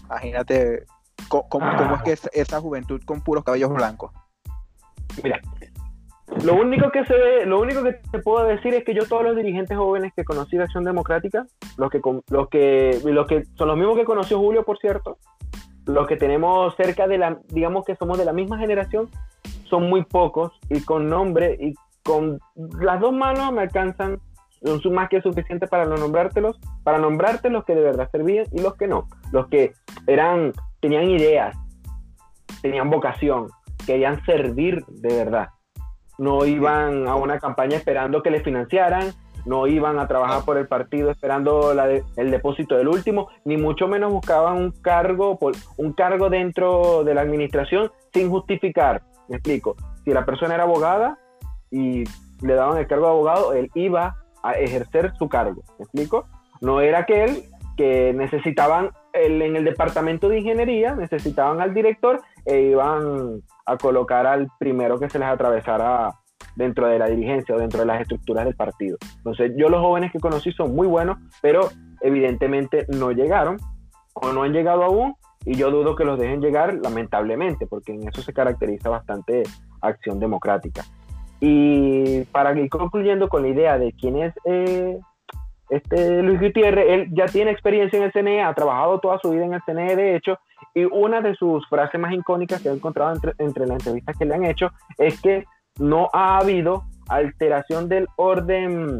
Imagínate ¿Cómo, es que es esa juventud con puros cabellos blancos? Mira, lo único que se lo único que te puedo decir es que yo todos los dirigentes jóvenes que conocí de Acción Democrática, los que los que los que son los mismos que conoció Julio, por cierto, los que tenemos cerca de la, digamos que somos de la misma generación, son muy pocos y con nombre y con las dos manos me alcanzan son más que suficientes para no nombrártelos, para nombrarte los que de verdad servían y los que no, los que eran tenían ideas, tenían vocación, querían servir de verdad. No iban a una campaña esperando que les financiaran, no iban a trabajar por el partido esperando el depósito del último, ni mucho menos buscaban un cargo, un cargo dentro de la administración sin justificar. Me explico. Si la persona era abogada y le daban el cargo de abogado, él iba a ejercer su cargo. ¿Me explico? No era aquel que necesitaban en el departamento de ingeniería necesitaban al director e iban a colocar al primero que se les atravesara dentro de la dirigencia o dentro de las estructuras del partido. Entonces, yo los jóvenes que conocí son muy buenos, pero evidentemente no llegaron o no han llegado aún y yo dudo que los dejen llegar lamentablemente, porque en eso se caracteriza bastante acción democrática. Y para ir concluyendo con la idea de quién es eh, este Luis Gutiérrez, él ya tiene experiencia en el CNE, ha trabajado toda su vida en el CNE, de hecho, y una de sus frases más icónicas que he encontrado entre, las entrevistas que le han hecho es que no ha habido alteración del orden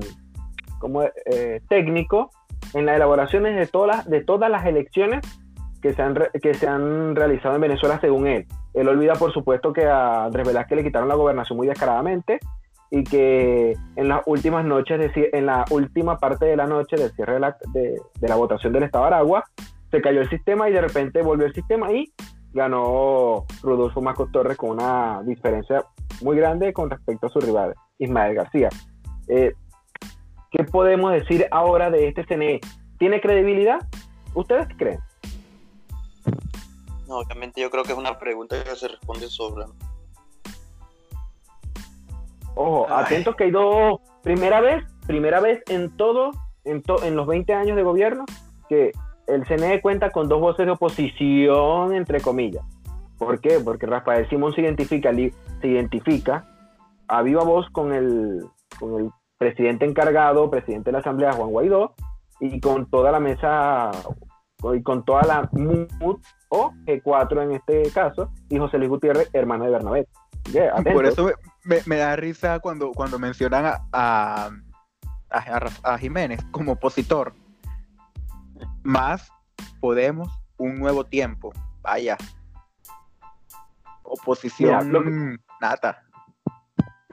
como eh, técnico en las elaboraciones de todas de todas las elecciones que se, han, que se han realizado en Venezuela según él. Él olvida, por supuesto, que a Andrés Velázquez le quitaron la gobernación muy descaradamente y que en las últimas noches, de, en la última parte de la noche del cierre de la, de, la votación del Estado de Aragua, se cayó el sistema y de repente volvió el sistema y ganó Rodolfo Marcos Torres con una diferencia muy grande con respecto a su rival, Ismael García. Eh, ¿Qué podemos decir ahora de este CNE? ¿Tiene credibilidad? ¿Ustedes creen? No, obviamente yo creo que es una pregunta que se responde sobre. Ojo, atentos que hay dos. Primera vez, primera vez en todo, en, en los 20 años de gobierno, que el CNE cuenta con dos voces de oposición, entre comillas. ¿Por qué? Porque Rafael Simón se identifica, se identifica a viva voz con el, con el presidente encargado, presidente de la Asamblea, Juan Guaidó, y con toda la mesa y con toda la MUD o G4 en este caso, y José Luis Gutiérrez, hermano de Bernabé. Por eso me, da risa cuando, cuando mencionan a, a, a, Jiménez como opositor. Más Podemos, un nuevo tiempo. Vaya. Oposición nata.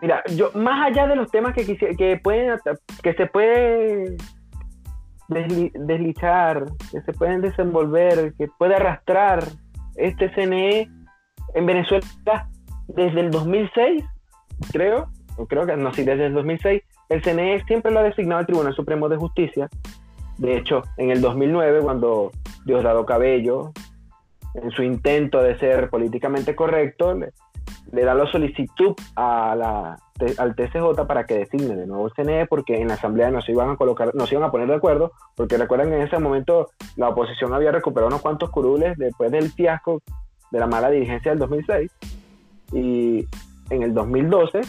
Mira, yo más allá de los temas que, que pueden que se puede deslizar, que se pueden desenvolver, que puede arrastrar este CNE en Venezuela desde el 2006, creo, o creo que no, sí, desde el 2006, el CNE siempre lo ha designado el Tribunal Supremo de Justicia. De hecho, en el 2009, cuando Diosdado Cabello, en su intento de ser políticamente correcto, le, le da la solicitud a la al TCJ para que designe de nuevo el CNE porque en la asamblea no se iban a colocar, no se iban a poner de acuerdo, porque recuerden que en ese momento la oposición había recuperado unos cuantos curules después del fiasco de la mala dirigencia del 2006 y en el 2012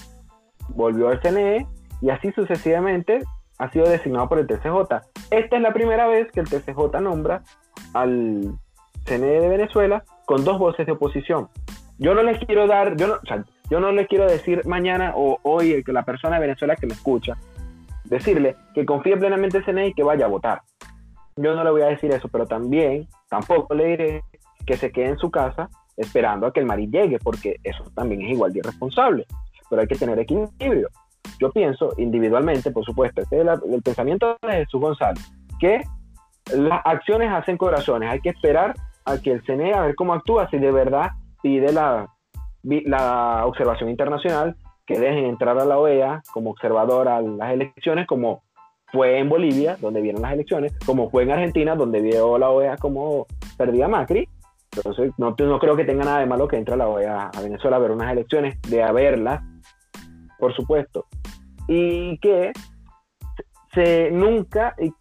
volvió al CNE y así sucesivamente ha sido designado por el TCJ. Esta es la primera vez que el TCJ nombra al CNE de Venezuela con dos voces de oposición. Yo no les quiero dar, yo no, yo no le quiero decir mañana o hoy que la persona de Venezuela que me escucha, decirle que confíe plenamente en CNE y que vaya a votar. Yo no le voy a decir eso, pero también, tampoco le diré que se quede en su casa esperando a que el marí llegue, porque eso también es igual de irresponsable. Pero hay que tener equilibrio. Yo pienso individualmente, por supuesto, este es el, pensamiento de Jesús González, que las acciones hacen corazones. Hay que esperar a que el CNE a ver cómo actúa, si de verdad pide la, la observación internacional que dejen entrar a la OEA como observador a las elecciones, como fue en Bolivia, donde vieron las elecciones, como fue en Argentina, donde vio la OEA como perdía Macri. Entonces, no, no creo que tenga nada de malo que entre la OEA a Venezuela a ver unas elecciones, de haberlas, por supuesto. Y que se nunca, y,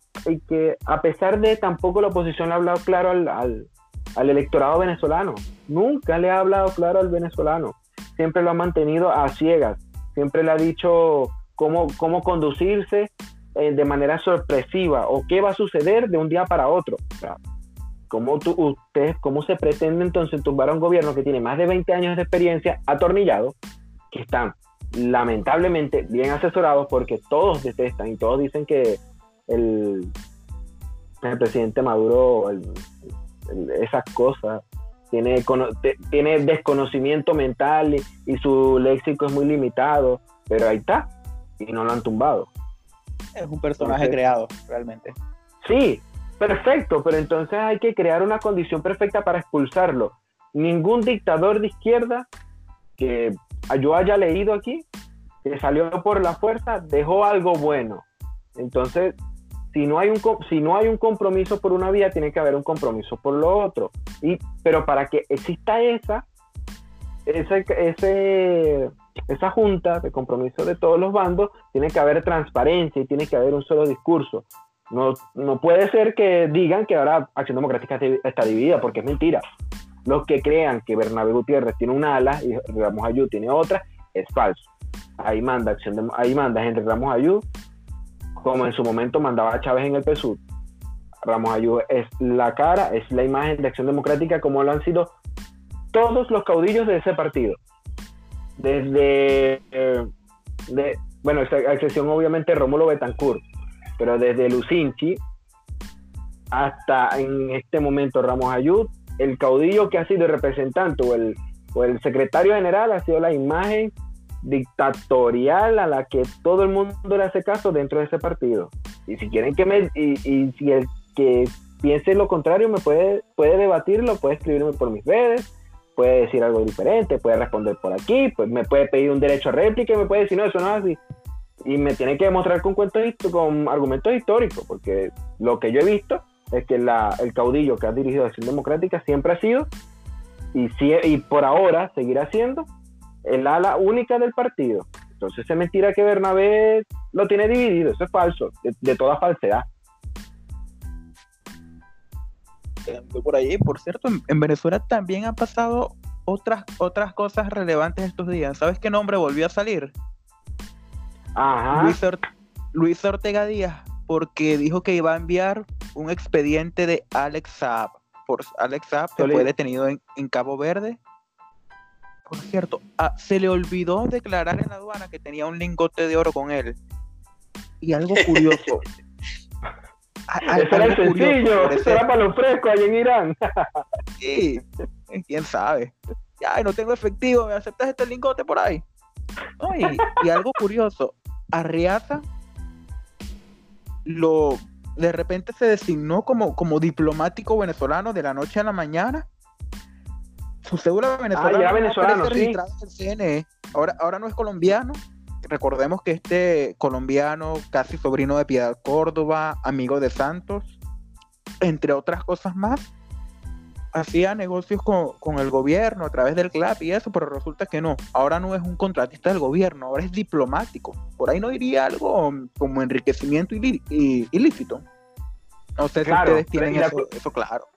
que a pesar de tampoco la oposición le ha hablado claro al electorado venezolano. Nunca le ha hablado claro al venezolano. Siempre lo ha mantenido a ciegas. Siempre le ha dicho cómo, cómo conducirse eh, de manera sorpresiva o qué va a suceder de un día para otro. ¿cómo, tú, usted, ¿Cómo se pretende entonces tumbar a un gobierno que tiene más de 20 años de experiencia atornillado, que están lamentablemente bien asesorados porque todos detestan y todos dicen que el, el presidente Maduro, esas cosas. Tiene, tiene desconocimiento mental y, su léxico es muy limitado, pero ahí está, y no lo han tumbado. Es un personaje creado, realmente. Sí, perfecto, pero entonces hay que crear una condición perfecta para expulsarlo. Ningún dictador de izquierda que yo haya leído aquí, que salió por la fuerza, dejó algo bueno. Entonces, si no hay un si no hay un compromiso por una vía tiene que haber un compromiso por lo otro y pero para que exista esa ese, esa junta de compromiso de todos los bandos tiene que haber transparencia y tiene que haber un solo discurso. No, no puede ser que digan que ahora Acción Democrática está dividida, porque es mentira. Los que crean que Bernabé Gutiérrez tiene una ala y Ramos Ayú tiene otra, es falso. Ahí manda, acción ahí manda Henry Ramos Ayú, como en su momento mandaba Chávez en el PSUD. Ramos Ayú es la cara, es la imagen de Acción Democrática como lo han sido todos los caudillos de ese partido. Desde, eh, de, bueno, excepción obviamente Rómulo Betancourt, pero desde Lucinchi hasta en este momento Ramos Ayud, el caudillo que ha sido el representante o el, o el secretario general ha sido la imagen dictatorial a la que todo el mundo le hace caso dentro de ese partido. Y si quieren que me, y, y si el que piense lo contrario me puede, puede debatirlo, puede escribirme por mis redes, puede decir algo diferente, puede responder por aquí, pues me puede pedir un derecho a réplica me puede decir, no, eso no es así. Y me tiene que demostrar con cuentos con argumentos históricos, porque lo que yo he visto es que la, el caudillo que ha dirigido Acción Democrática siempre ha sido, y, y por ahora seguirá siendo, el ala única del partido. Entonces es mentira que Bernabé lo tiene dividido, eso es falso, de toda falsedad. por ahí. Por cierto, en, Venezuela también han pasado otras, otras cosas relevantes estos días. ¿Sabes qué nombre volvió a salir? Luis, Ortega Díaz, porque dijo que iba a enviar un expediente de Alex Saab. Por Alex Saab, que fue detenido en, Cabo Verde. Por cierto, ah, se le olvidó declarar en la aduana que tenía un lingote de oro con él. Y algo curioso, Eso era el sencillo, eso era para los frescos allá en Irán. sí, quién sabe. Ya, no tengo efectivo, ¿me aceptas este lingote por ahí? y, algo curioso, Arriaza lo de repente se designó como, como diplomático venezolano de la noche a la mañana. Su cédula venezolana ah, ya venezolano, sí. CNE. Ahora, ahora no es colombiano, recordemos que este colombiano, casi sobrino de Piedad Córdoba, amigo de Santos, entre otras cosas más, hacía negocios con, el gobierno a través del CLAP y eso, pero resulta que no. Ahora no es un contratista del gobierno, ahora es diplomático. Por ahí no iría algo como enriquecimiento ilícito. No sé si ustedes tienen eso claro.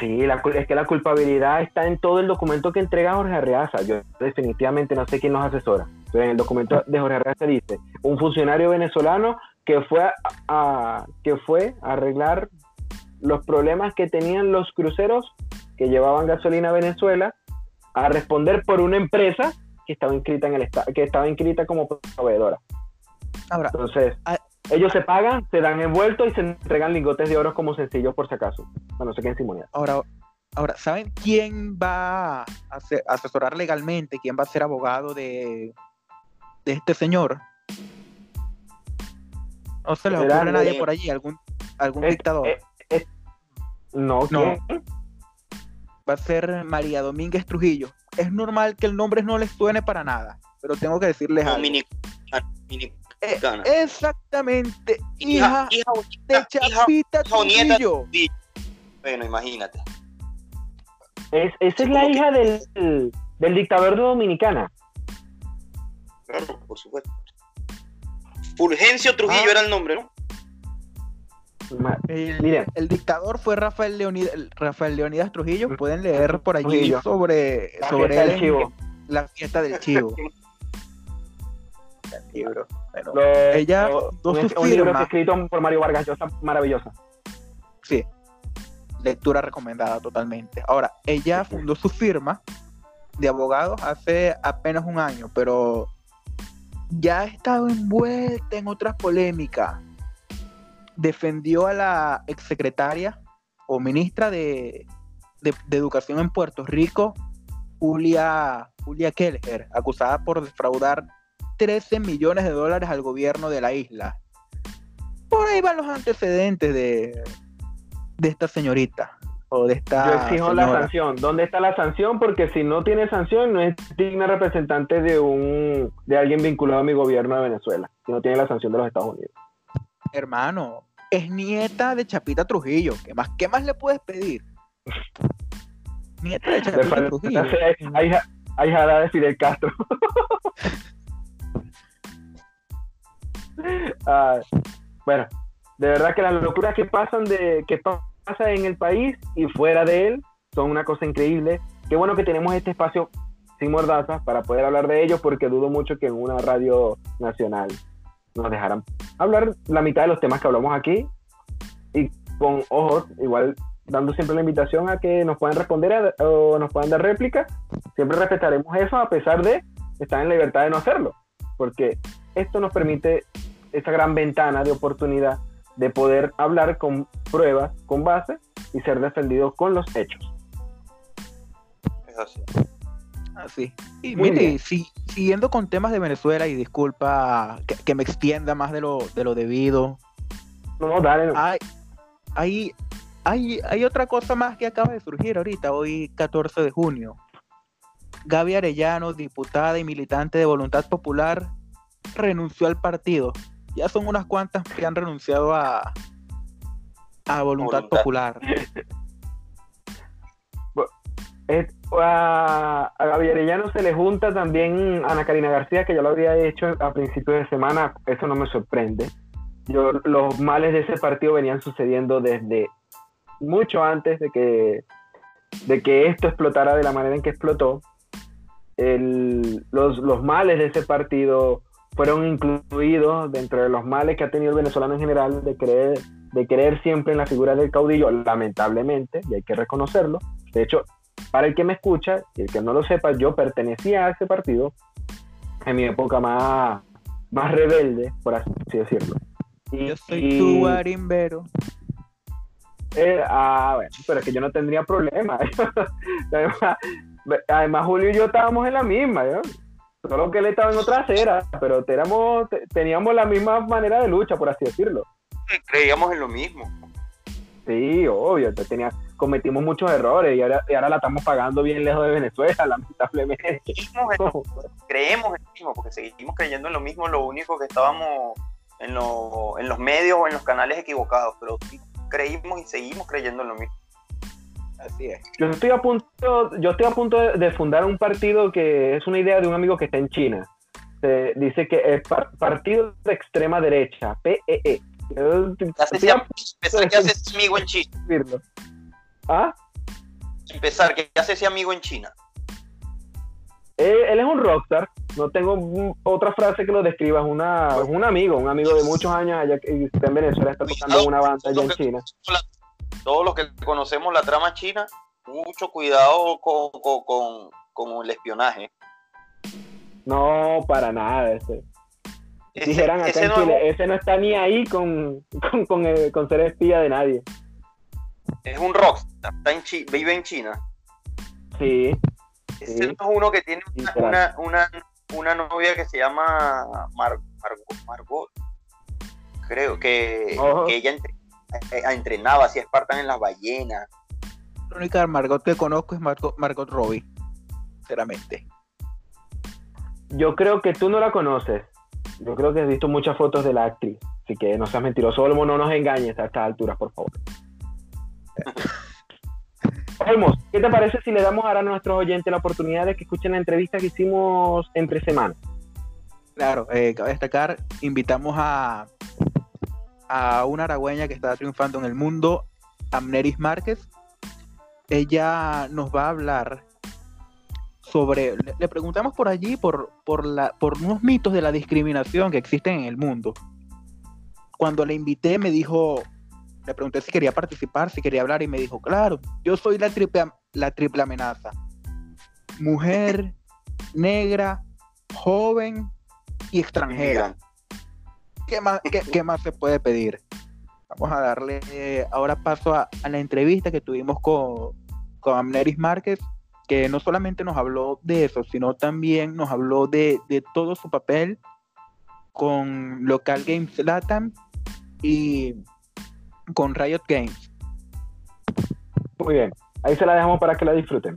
Sí, es que la culpabilidad está en todo el documento que entrega Jorge Arreaza. Yo definitivamente no sé quién nos asesora, pero en el documento de Jorge Arreaza dice, un funcionario venezolano que fue a, que fue a arreglar los problemas que tenían los cruceros que llevaban gasolina a Venezuela a responder por una empresa que estaba inscrita en el que estaba inscrita como proveedora. Ahora, Entonces, ellos se pagan, se dan envueltos y se entregan lingotes de oro como sencillos por si acaso. Bueno, no sé quién Simonial. Ahora, ahora, ¿saben quién va a asesorar legalmente? ¿Quién va a ser abogado de, de este señor? No se le ocurre a nadie por allí, algún, algún dictador. no, no. Va a ser María Domínguez Trujillo. Es normal que el nombre no les suene para nada, pero tengo que decirles algo. Eh, exactamente, hija, de Chapita Trujillo. Bueno, imagínate. Es, esa es la hija del, del dictador de Dominicana. Claro, por supuesto. Fulgencio Trujillo ah. era el nombre, ¿no? El, el, dictador fue Rafael Leonidas, Rafael Leonidas Trujillo. Pueden leer por allí sobre, sobre la fiesta del chivo. el libro. ella un, libro escrito por Mario Vargas Llosa, maravillosa. Sí, lectura recomendada totalmente. Ahora, ella fundó su firma de abogados hace apenas un año, pero ya ha estado envuelta en otras polémicas. Defendió a la exsecretaria o ministra de, de, Educación en Puerto Rico, Julia, Julia Keller, acusada por defraudar 13 millones de dólares al gobierno de la isla. Por ahí van los antecedentes de, de esta señorita. O de esta Yo exijo la sanción. ¿Dónde está la sanción? Porque si no tiene sanción, no es digna representante de un de alguien vinculado a mi gobierno de Venezuela. Si no tiene la sanción de los Estados Unidos. Hermano, es nieta de Chapita Trujillo. ¿Qué más, qué más le puedes pedir? Nieta de Chapita Trujillo. Ahí, ahí de Fidel Castro. Ah, bueno, de verdad que las locuras que pasan de que pasa en el país y fuera de él son una cosa increíble. Qué bueno que tenemos este espacio sin mordazas para poder hablar de ellos porque dudo mucho que en una radio nacional nos dejaran hablar la mitad de los temas que hablamos aquí y con ojos, igual dando siempre la invitación a que nos puedan responder o nos puedan dar réplica. Siempre respetaremos eso a pesar de estar en libertad de no hacerlo, porque esto nos permite esa gran ventana de oportunidad de poder hablar con pruebas, con base y ser defendidos con los hechos. Es así. Así. Y Muy mire, si- siguiendo con temas de Venezuela, y disculpa que, que me extienda más de lo, de lo debido, No, dale. hay, hay, hay, hay otra cosa más que acaba de surgir ahorita, hoy 14 de junio. Gaby Arellano, diputada y militante de Voluntad Popular, renunció al partido. Ya son unas cuantas que han renunciado a, a Voluntad, Voluntad. Popular. A, a Arellano se le junta también Ana Karina García, que ya lo había hecho a principios de semana. Eso no me sorprende. Yo, los males de ese partido venían sucediendo desde mucho antes de que, de que esto explotara de la manera en que explotó. El- los, los males de ese partido fueron incluidos dentro de los males que ha tenido el venezolano en general de creer, de creer siempre en la figura del caudillo, lamentablemente, y hay que reconocerlo. De hecho, para el que me escucha y el que no lo sepa, yo pertenecía a ese partido en mi época más, más rebelde, por así decirlo. Y, Yo soy tu guarimbero. eh, ah, bueno, pero es que yo no tendría problema. además, además, Julio y yo estábamos en la misma, ¿no? Solo que él estaba en otra acera, pero teníamos la misma manera de lucha, por así decirlo. Creíamos en lo mismo. Sí, obvio, entonces tenía, cometimos muchos errores y ahora, y ahora la estamos pagando bien lejos de Venezuela, lamentablemente. Creímos en- creemos en lo mismo, porque seguimos creyendo en lo mismo, lo único que estábamos en, lo- en los medios o en los canales equivocados, pero creímos y seguimos creyendo en lo mismo. Así es. Yo estoy a punto, yo estoy a punto de, de fundar un partido que es una idea de un amigo que está en China. Se dice que es par- partido de extrema derecha, PEE. Yo Ya sé estoy a empezar que hace ese amigo en China. ¿Ah? Empezar que hace ese amigo en China. Él, él es un rockstar. No tengo otra frase que lo describa. Es, una, es un amigo, un amigo de muchos años allá que está en Venezuela, está tocando en una banda allá en China. Todos los que conocemos la trama china, mucho cuidado con, con- con- con el espionaje. No, para nada. Ese. Ese- Dijeran acá ese en nuevo- Chile, ese no está ni ahí con, con, con, eh, con ser espía de nadie. es un rockstar, está en Chi- vive en China. Sí. Ese Sí. no es uno que tiene una, una, una, una novia que se llama Mar- Margot, Margot, creo que, ella entre- entrenaba, hacía Espartan en las ballenas. La única Margot que conozco es Margot, Margot Robbie, sinceramente. Yo creo que tú no la conoces. Yo creo que has visto muchas fotos de la actriz. Así que no seas mentiroso, Olmo, no nos engañes a estas alturas, por favor. Olmos, ¿qué te parece si le damos ahora a nuestros oyentes la oportunidad de que escuchen la entrevista que hicimos entre semanas? Claro, eh, cabe destacar, invitamos a, a una aragüeña que está triunfando en el mundo, Amneris Márquez. Ella nos va a hablar sobre, le, preguntamos por allí por, por, la, por unos mitos de la discriminación que existen en el mundo. Cuando le invité me dijo, le pregunté si quería participar, si quería hablar y me dijo, claro, yo soy la triple, la triple amenaza. Mujer, negra, joven y extranjera. ¿Qué más, qué, más se puede pedir? Vamos a darle eh, ahora paso a, a la entrevista que tuvimos con, con Amneris Márquez, que no solamente nos habló de eso, sino también nos habló de, de todo su papel con Local Games Latam y con Riot Games. Muy bien, ahí se la dejamos para que la disfruten.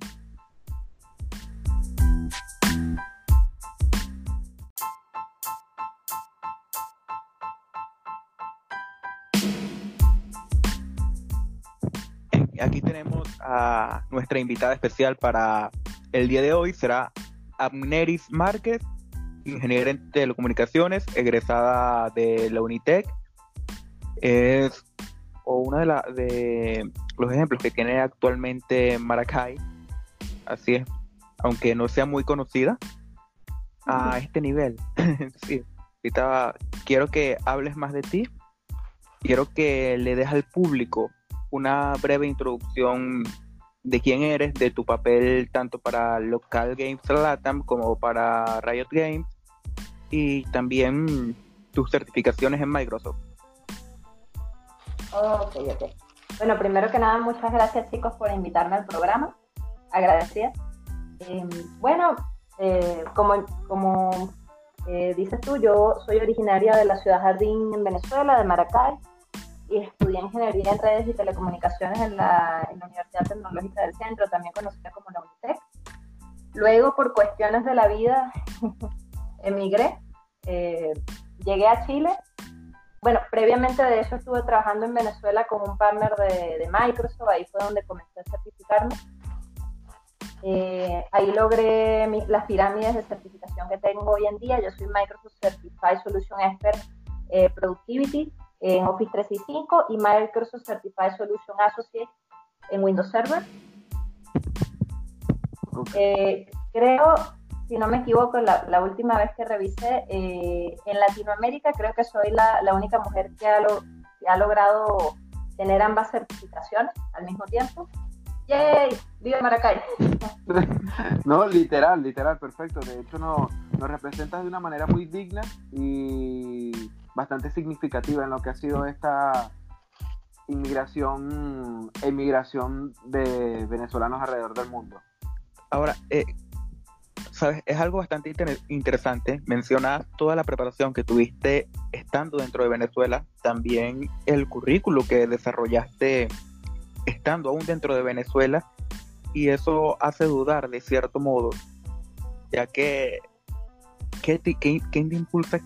Aquí tenemos a nuestra invitada especial para el día de hoy, será Amneris Márquez. ingeniera en telecomunicaciones, egresada de la Unitec. Es o uno de, la, de los ejemplos que tiene actualmente Maracay. Así es, aunque no sea muy conocida a este nivel. sí, ahorita quiero que hables más de ti. Quiero que le des al público una breve introducción de quién eres, de tu papel tanto para Local Games Latam como para Riot Games y también tus certificaciones en Microsoft. Ok, ok. Bueno, primero que nada, muchas gracias chicos por invitarme al programa. Agradecida. Em, bueno, eh, como, como eh, dices tú, yo soy originaria de la ciudad Jardín en Venezuela, de Maracay y estudié ingeniería en redes y telecomunicaciones en la, Universidad Tecnológica del Centro, también conocida como la UNITEC. Luego, por cuestiones de la vida, emigré, eh, llegué a Chile. Bueno, previamente de eso estuve trabajando en Venezuela con un partner de, Microsoft, ahí fue donde comencé a certificarme. Eh, ahí logré las pirámides de certificación que tengo hoy en día. Yo soy Microsoft Certified Solution Expert eh, Productivity en Office 365 y Microsoft Certified Solution Associate en Windows Server. Eh, creo, si no me equivoco, la, última vez que revisé, eh, en Latinoamérica creo que soy la, única mujer que ha, ha, logrado tener ambas certificaciones al mismo tiempo. ¡Yay! ¡Viva Maracay! no, literal, literal, perfecto. De hecho, no, nos representas de una manera muy digna y bastante significativa en lo que ha sido esta inmigración, emigración de venezolanos alrededor del mundo. Ahora, eh, sabes, es algo bastante interesante. Mencionas toda la preparación que tuviste estando dentro de Venezuela, también el currículo que desarrollaste estando aún dentro de Venezuela, y eso hace dudar de cierto modo, ya que ¿qué qué, qué impulsa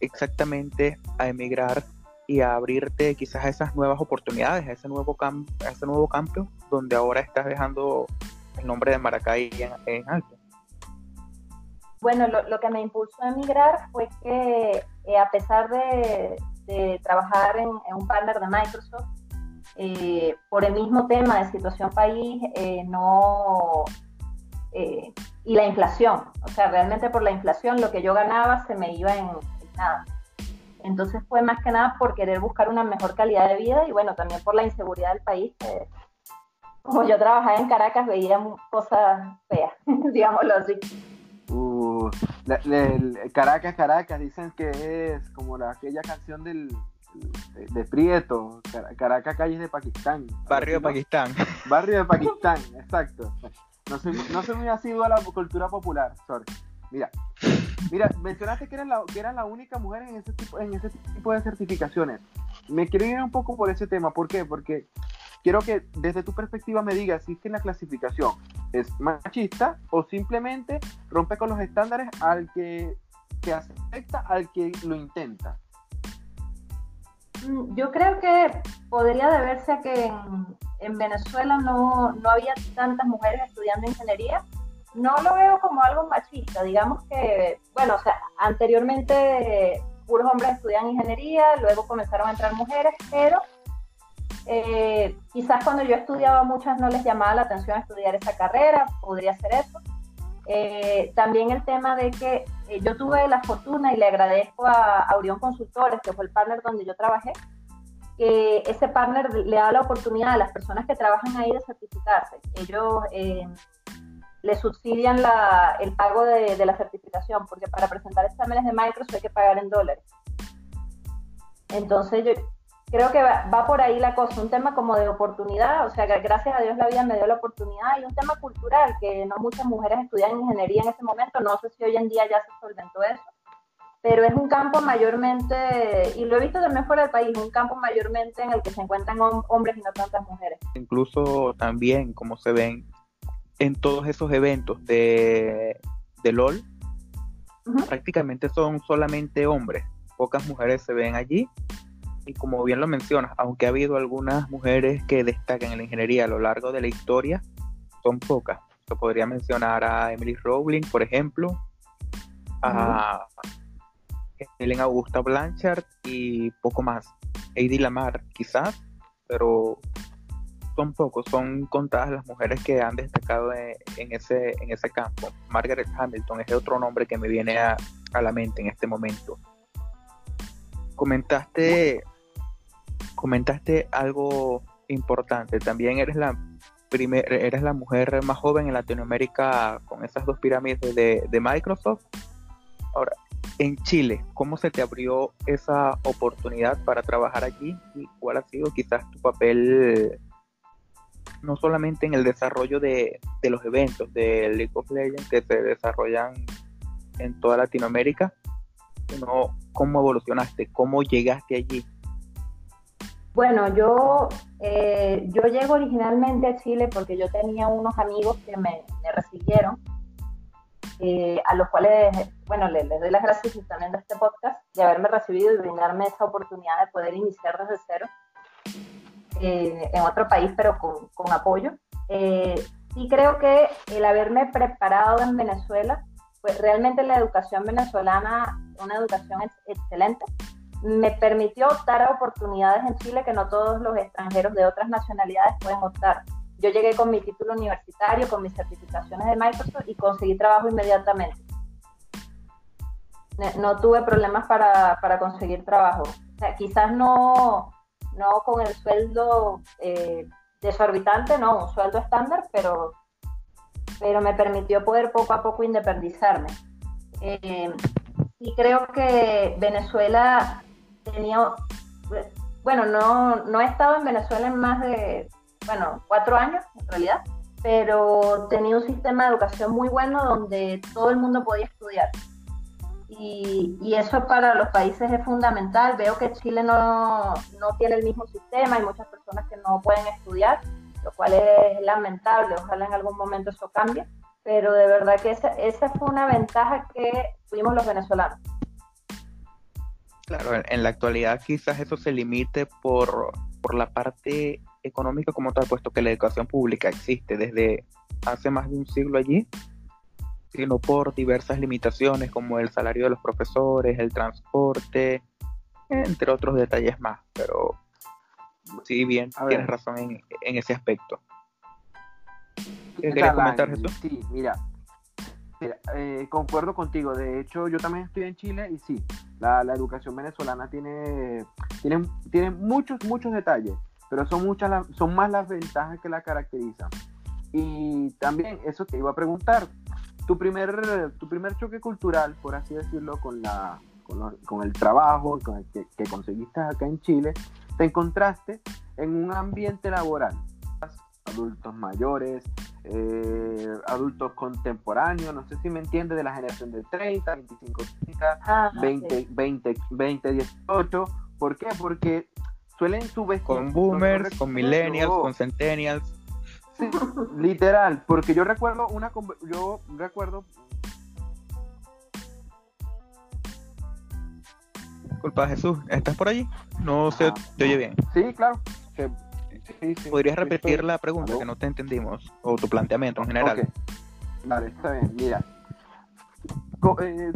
exactamente a emigrar y a abrirte quizás a esas nuevas oportunidades, a ese nuevo, campo, a ese nuevo campo donde ahora estás dejando el nombre de Maracay en, alto? Bueno, lo, que me impulsó a emigrar fue que eh, a pesar de, trabajar en, un partner de Microsoft, eh, por el mismo tema de situación país, eh, no... y la inflación, o sea, realmente por la inflación lo que yo ganaba se me iba en, nada. Entonces fue más que nada por querer buscar una mejor calidad de vida y bueno, también por la inseguridad del país. como yo trabajaba en Caracas, veía cosas feas, digámoslo así. Uh, Caracas, Caracas, dicen que es como la, aquella canción del, de, Prieto, Caracas, calles de Pakistán. Barrio de Pakistán. Barrio de Pakistán, exacto. No soy, no soy muy asiduo a la cultura popular, sorry. Mira, mira, mencionaste que eran la, que la única mujer en ese, tipo, en ese tipo de certificaciones. Me quiero ir un poco por ese tema. ¿Por qué? Porque quiero que desde tu perspectiva me digas si es que la clasificación es machista o simplemente rompe con los estándares al que, que acepta al que lo intenta. Mm, yo creo que podría deberse a que en, en Venezuela no, no había tantas mujeres estudiando ingeniería no lo veo como algo machista, digamos que, bueno, o sea, anteriormente puros hombres estudian ingeniería, luego comenzaron a entrar mujeres, pero eh, quizás cuando yo estudiaba muchas no les llamaba la atención estudiar esa carrera, podría ser eso. Eh, también el tema de que eh, yo tuve la fortuna y le agradezco a Aurión Consultores, que fue el partner donde yo trabajé, que ese partner le da la oportunidad a las personas que trabajan ahí de certificarse. Ellos le subsidian el pago de, la certificación, porque para presentar exámenes de Microsoft hay que pagar en dólares. Entonces yo creo que va, por ahí la cosa, un tema como de oportunidad, o sea, gracias a Dios la vida me dio la oportunidad, y un tema cultural, que no muchas mujeres estudian ingeniería en ese momento, no sé si hoy en día ya se solventó eso, pero es un campo mayormente, y lo he visto también fuera del país, un campo mayormente en el que se encuentran hombres y no tantas mujeres. Incluso también, como se ven en todos esos eventos de, de LOL, prácticamente son solamente hombres. Pocas mujeres se ven allí. Y como bien lo mencionas, aunque ha habido algunas mujeres que destacan en la ingeniería a lo largo de la historia, son pocas. Se podría mencionar a Emily Rowling, por ejemplo, a Helen Augusta Blanchard y poco más. Heidi Lamar, quizás, pero son pocos, son contadas las mujeres que han destacado en, ese, en ese campo. Margaret Hamilton es otro nombre que me viene a, la mente en este momento. Comentaste, comentaste algo importante. También eres la primer, eres la mujer más joven en Latinoamérica con esas dos pirámides de, de Microsoft. Ahora, en Chile, ¿cómo se te abrió esa oportunidad para trabajar allí y cuál ha sido quizás tu papel no solamente en el desarrollo de, los eventos de League of Legends que se desarrollan en toda Latinoamérica, sino cómo evolucionaste, cómo llegaste allí. Bueno, yo, eh, yo llego originalmente a Chile porque yo tenía unos amigos que me, recibieron, eh, a los cuales, bueno, les, doy las gracias también de este podcast, de haberme recibido y brindarme esa oportunidad de poder iniciar desde cero. Eh, en otro país, pero con, con apoyo. Eh, creo que el haberme preparado en Venezuela, pues realmente la educación venezolana, una educación excelente, me permitió optar a oportunidades en Chile que no todos los extranjeros de otras nacionalidades pueden optar. Yo llegué con mi título universitario, con mis certificaciones de Microsoft y conseguí trabajo inmediatamente. No tuve problemas para, para conseguir trabajo. O sea, quizás no, no con el sueldo eh, desorbitante, no, un sueldo estándar, pero, pero me permitió poder poco a poco independizarme. Eh, y creo que Venezuela tenía, bueno, no, no he estado en Venezuela en más de, bueno, cuatro años en realidad, pero tenía un sistema de educación muy bueno donde todo el mundo podía estudiar y, eso para los países es fundamental. Veo que Chile no, no, tiene el mismo sistema, hay muchas personas que no pueden estudiar, lo cual es lamentable, ojalá en algún momento eso cambie, pero de verdad que esa, esa fue una ventaja que tuvimos los venezolanos. Claro, en la actualidad quizás eso se limite por, por la parte económica como tal, puesto que la educación pública existe desde hace más de un siglo allí sino por diversas limitaciones como el salario de los profesores, el transporte, entre otros detalles más. Pero sí, bien, tienes razón en, ese aspecto. ¿Qué querías comentar, Jesús? Sí, mira, eh, concuerdo contigo. De hecho, yo también estoy en Chile y sí, la, educación venezolana tiene, tiene, tiene muchos, muchos detalles, pero son, muchas son más las ventajas que la caracterizan. Y también eso te iba a preguntar, tu primer, tu primer choque cultural, por así decirlo, con, la, con, el trabajo con el que, conseguiste acá en Chile, te encontraste en un ambiente laboral. Adultos mayores, eh, adultos contemporáneos, no sé si me entiendes, de la generación de 30, 25, 30, 20, 20, 20, 18. ¿Por qué? Porque suelen subestimar. Con boomers, con millennials, con centennials literal, porque yo recuerdo una yo recuerdo Disculpa Jesús, ¿estás por allí? No se te oye bien. Sí, claro. ¿Podrías repetir la pregunta que no te entendimos? O tu planteamiento en general. Vale, está bien. Mira, eh,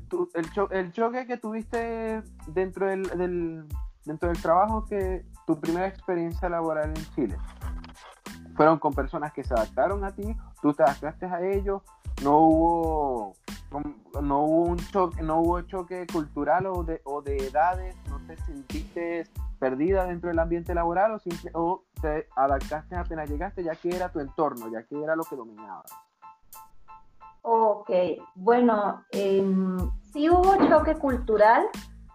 el, choque que tuviste dentro del, del, dentro del trabajo que tu primera experiencia laboral en Chile fueron con personas que se adaptaron a ti, tú te adaptaste a ellos, no hubo no hubo un choque, no hubo choque cultural o de, o de edades, no te sentiste perdida dentro del ambiente laboral o, o te adaptaste apenas llegaste ya que era tu entorno, ya que era lo que dominaba. Ok, bueno, em, sí hubo choque cultural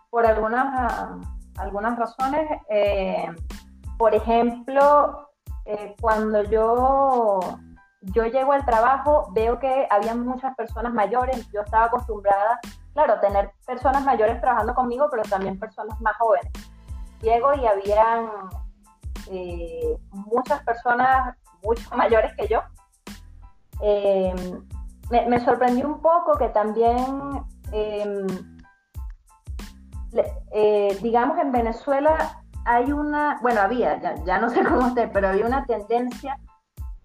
por algunas, algunas razones. Eh, por ejemplo, eh, cuando yo, yo llego al trabajo, veo que había muchas personas mayores, yo estaba acostumbrada, claro, a tener personas mayores trabajando conmigo, pero también personas más jóvenes. Llego y habían eh, muchas personas mucho mayores que yo. Em, me, sorprendió un poco que también, em, eh, digamos, en Venezuela hay una, bueno, había, ya, no sé cómo esté, pero había una tendencia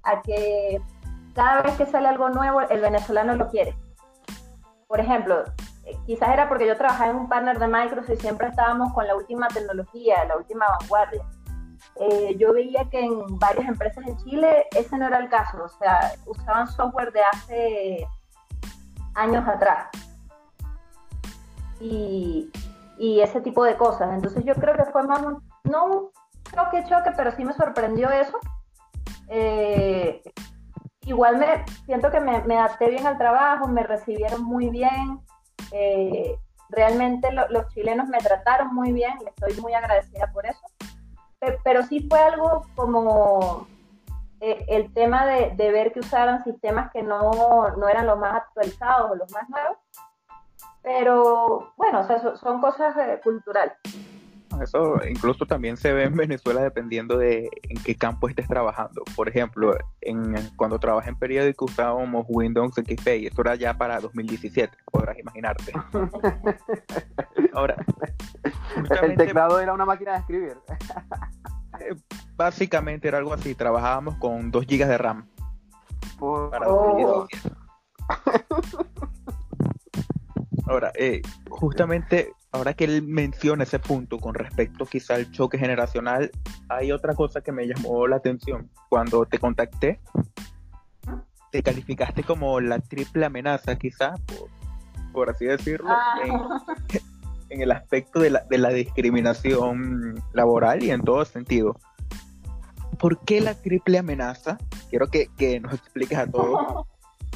a que cada vez que sale algo nuevo, el venezolano lo quiere. Por ejemplo, quizás era porque yo trabajaba en un partner de Microsoft y siempre estábamos con la última tecnología, la última vanguardia. Eh, yo veía que en varias empresas en Chile ese no era el caso, o sea, usaban software de hace años atrás. Y, y ese tipo de cosas. Entonces yo creo que fue más un, no un choque, choque, pero sí me sorprendió eso. Eh, igual me siento que me, adapté bien al trabajo, me recibieron muy bien. Eh, realmente los chilenos me trataron muy bien estoy muy agradecida por eso. Pero, sí fue algo como eh, el tema de, ver que usaran sistemas que no, no, eran los más actualizados o los más nuevos. Pero bueno, o son, cosas culturales. Eso incluso también se ve en Venezuela dependiendo de en qué campo estés trabajando. Por ejemplo, en, cuando trabajé en periódico usábamos Windows XP y eso era ya para 2017, podrás imaginarte. Ahora, el teclado era una máquina de escribir. Eh, básicamente era algo así, trabajábamos con 2 GB de RAM. Para 2017. Ahora, eh, justamente ahora que él menciona ese punto con respecto quizá al choque generacional, hay otra cosa que me llamó la atención. Cuando te contacté, te calificaste como la triple amenaza, quizá, por, así decirlo, ah. en, el aspecto de la, de la discriminación laboral y en todo sentido. ¿Por qué la triple amenaza? Quiero que, que nos expliques a todos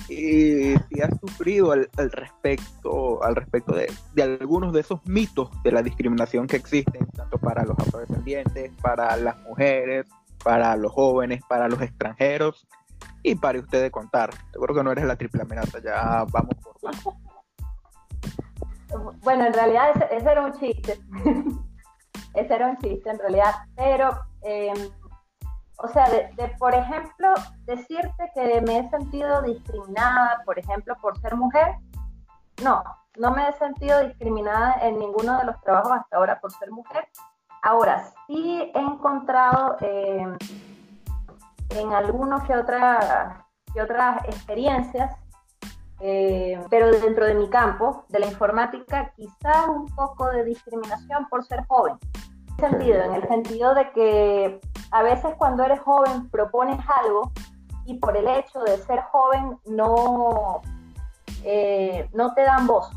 y si has sufrido al, respecto, al respecto de, algunos de esos mitos de la discriminación que existen, tanto para los afrodescendientes, para las mujeres, para los jóvenes, para los extranjeros, y para usted contar. Seguro que no eres la triple amenaza, ya vamos por Bueno, en realidad ese, era un chiste. ese era un chiste en realidad, pero... Eh, o sea, de, por ejemplo, decirte que me he sentido discriminada, por ejemplo, por ser mujer, no, no me he sentido discriminada en ninguno de los trabajos hasta ahora por ser mujer. Ahora, sí he encontrado eh, en algunos que, otras que otras experiencias, eh, pero dentro de mi campo, de la informática, quizás un poco de discriminación por ser joven. ¿En sentido? En el sentido de que a veces cuando eres joven propones algo y por el hecho de ser joven no, eh, no te dan voz,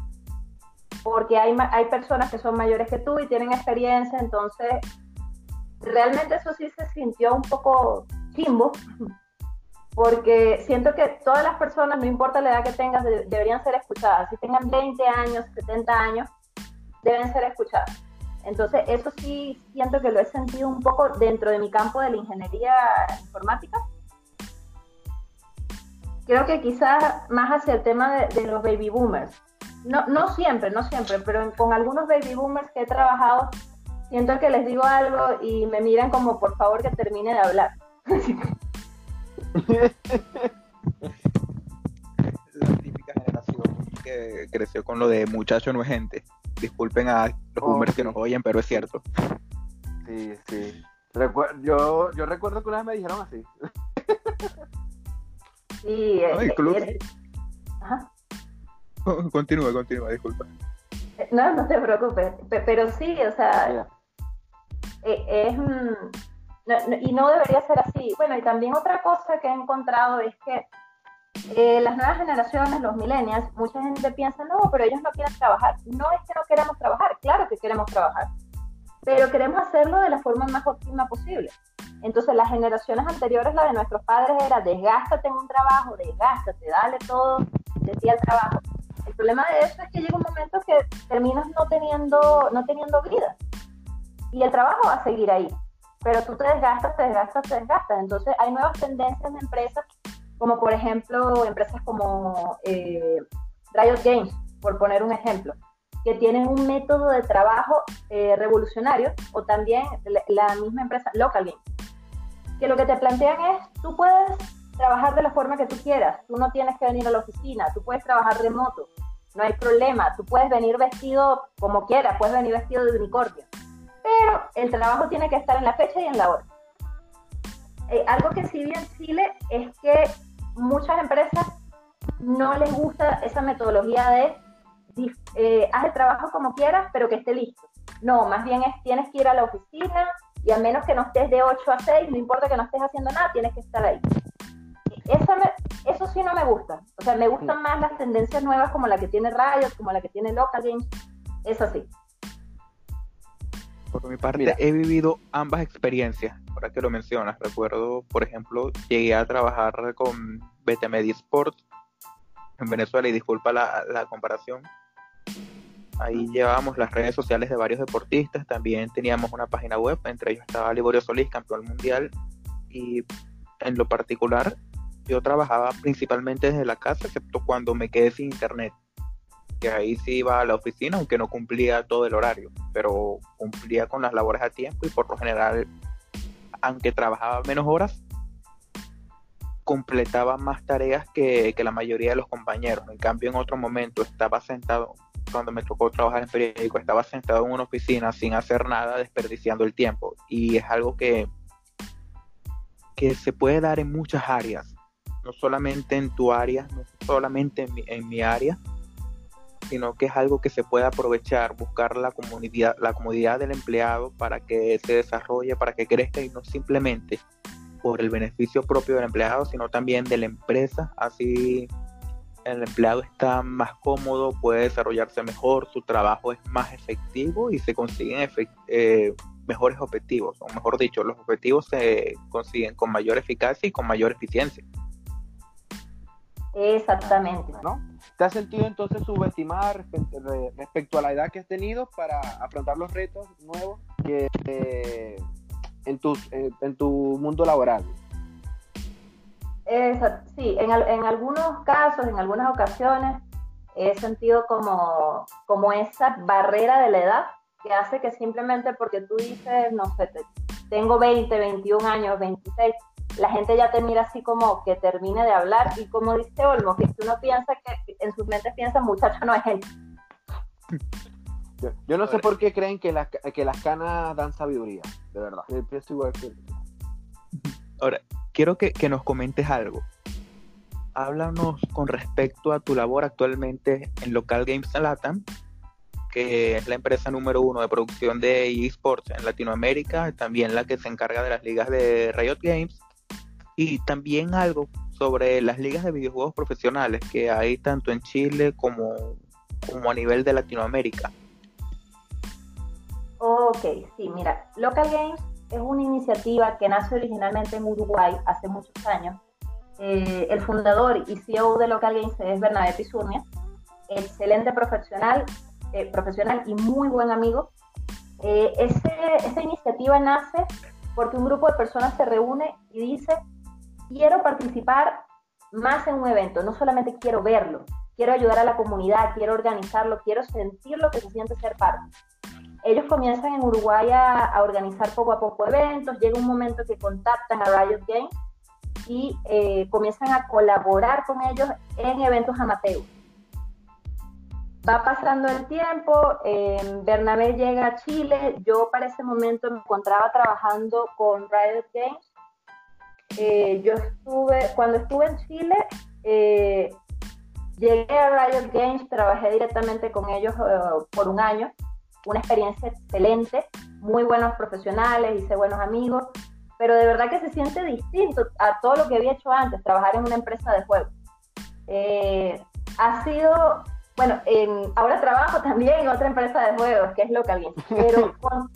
porque hay, hay personas que son mayores que tú y tienen experiencia, entonces realmente eso sí se sintió un poco chimbo, porque siento que todas las personas, no importa la edad que tengas, deberían ser escuchadas. Si tengan 20 años, 70 años, deben ser escuchadas. Entonces, eso sí siento que lo he sentido un poco dentro de mi campo de la ingeniería informática. Creo que quizás más hacia el tema de, los baby boomers. No, no siempre, no siempre, pero con algunos baby boomers que he trabajado, siento que les digo algo y me miran como por favor que termine de hablar. La típica generación que creció con lo de muchacho no es gente. Disculpen a los boomers que nos oyen, pero es cierto. Sí, sí. yo, yo recuerdo que una vez me dijeron así. sí, no, incluso... Continúa, continúa, disculpa. No, no te preocupes. Pero sí, o sea, es... y no debería ser así. Bueno, y también otra cosa que he encontrado es que eh, las nuevas generaciones, los millennials, mucha gente piensa, no, pero ellos no quieren trabajar. No es que no queremos trabajar, claro que queremos trabajar, pero queremos hacerlo de la forma más óptima posible. Entonces, las generaciones anteriores, la de nuestros padres, era desgástate en un trabajo, desgástate, dale todo de ti al trabajo. El problema de eso es que llega un momento que terminas no teniendo, no teniendo vida. Y el trabajo va a seguir ahí. Pero tú te desgastas, te desgastas, te desgastas. Entonces, hay nuevas tendencias de empresas como por ejemplo empresas como eh, Riot Games, por poner un ejemplo, que tienen un método de trabajo eh, revolucionario, o también la, misma empresa Local Games, que lo que te plantean es, tú puedes trabajar de la forma que tú quieras, tú no tienes que venir a la oficina, tú puedes trabajar remoto, no hay problema, tú puedes venir vestido como quieras, puedes venir vestido de unicornio, pero el trabajo tiene que estar en la fecha y en la hora. Eh, algo que sí vi en Chile es que muchas empresas no les gusta esa metodología de eh, haz el trabajo como quieras, pero que esté listo. No, más bien es, tienes que ir a la oficina y a menos que no estés de 8 a 6, no importa que no estés haciendo nada, tienes que estar ahí. Eso, eso sí no me gusta. O sea, me gustan más las tendencias nuevas como la que tiene Riot, como la que tiene Local Games. Eso sí. Por mi parte, he vivido ambas experiencias, ahora que lo mencionas. Recuerdo, por ejemplo, llegué a trabajar con BT Media Sports en Venezuela, y disculpa la, la comparación. Ahí llevábamos las redes sociales de varios deportistas, también teníamos una página web, entre ellos estaba Liborio Solís, campeón mundial, y en lo particular yo trabajaba principalmente desde la casa, excepto cuando me quedé sin internet que ahí sí iba a la oficina, aunque no cumplía todo el horario, pero cumplía con las labores a tiempo y por lo general, aunque trabajaba menos horas, completaba más tareas que, la mayoría de los compañeros. En cambio, en otro momento estaba sentado, cuando me tocó trabajar en periódico, estaba sentado en una oficina sin hacer nada, desperdiciando el tiempo. Y es algo que, que se puede dar en muchas áreas, no solamente en tu área, no solamente en en mi área, sino que es algo que se puede aprovechar, buscar la comodidad, la comodidad del empleado para que se desarrolle, para que crezca y no simplemente por el beneficio propio del empleado, sino también de la empresa. Así el empleado está más cómodo, puede desarrollarse mejor, su trabajo es más efectivo y se consiguen eh, mejores objetivos, o mejor dicho, los objetivos se consiguen con mayor eficacia y con mayor eficiencia. Exactamente. ¿No? ¿Te has sentido entonces subestimada respecto a la edad que has tenido para afrontar los retos nuevos que, eh, en, tu, en tu mundo laboral? sí, en, en, algunos casos, en algunas ocasiones, he sentido como, como esa barrera de la edad que hace que simplemente porque tú dices, no sé, tengo 20, 21 años, 26, la gente ya te mira así como que termine de hablar y como dice Olmo, que uno piensa que en sus mentes piensa, muchacho no es gente. Yo, no sé por qué creen que las, que las canas dan sabiduría, de verdad. igual que... Ahora, quiero que, que nos comentes algo. Háblanos con respecto a tu labor actualmente en Local Games Latam, que es la empresa número uno de producción de esports en Latinoamérica, también la que se encarga de las ligas de Riot Games y también algo sobre las ligas de videojuegos profesionales que hay tanto en Chile como, como a nivel de Latinoamérica. Ok, sí, mira, Local Games es una iniciativa que nace originalmente en Uruguay hace muchos años. Eh, el fundador y CEO de Local Games es Bernabé Pizurnia, excelente profesional, eh, profesional y muy buen amigo. Eh, esa iniciativa nace porque un grupo de personas se reúne y dice, quiero participar más en un evento, no solamente quiero verlo, quiero ayudar a la comunidad, quiero organizarlo, quiero sentir lo que se siente ser parte. Ellos comienzan en Uruguay a, organizar poco a poco eventos, llega un momento que contactan a Riot Games y eh, comienzan a colaborar con ellos en eventos amateurs. Va pasando el tiempo, eh, Bernabé llega a Chile, yo para ese momento me encontraba trabajando con Riot Games eh, yo estuve, cuando estuve en Chile, eh, llegué a Riot Games, trabajé directamente con ellos eh, por un año, una experiencia excelente, muy buenos profesionales, hice buenos amigos, pero de verdad que se siente distinto a todo lo que había hecho antes, trabajar en una empresa de juegos. ha sido, bueno, ahora trabajo también en otra empresa de juegos, que es Local Games, pero con,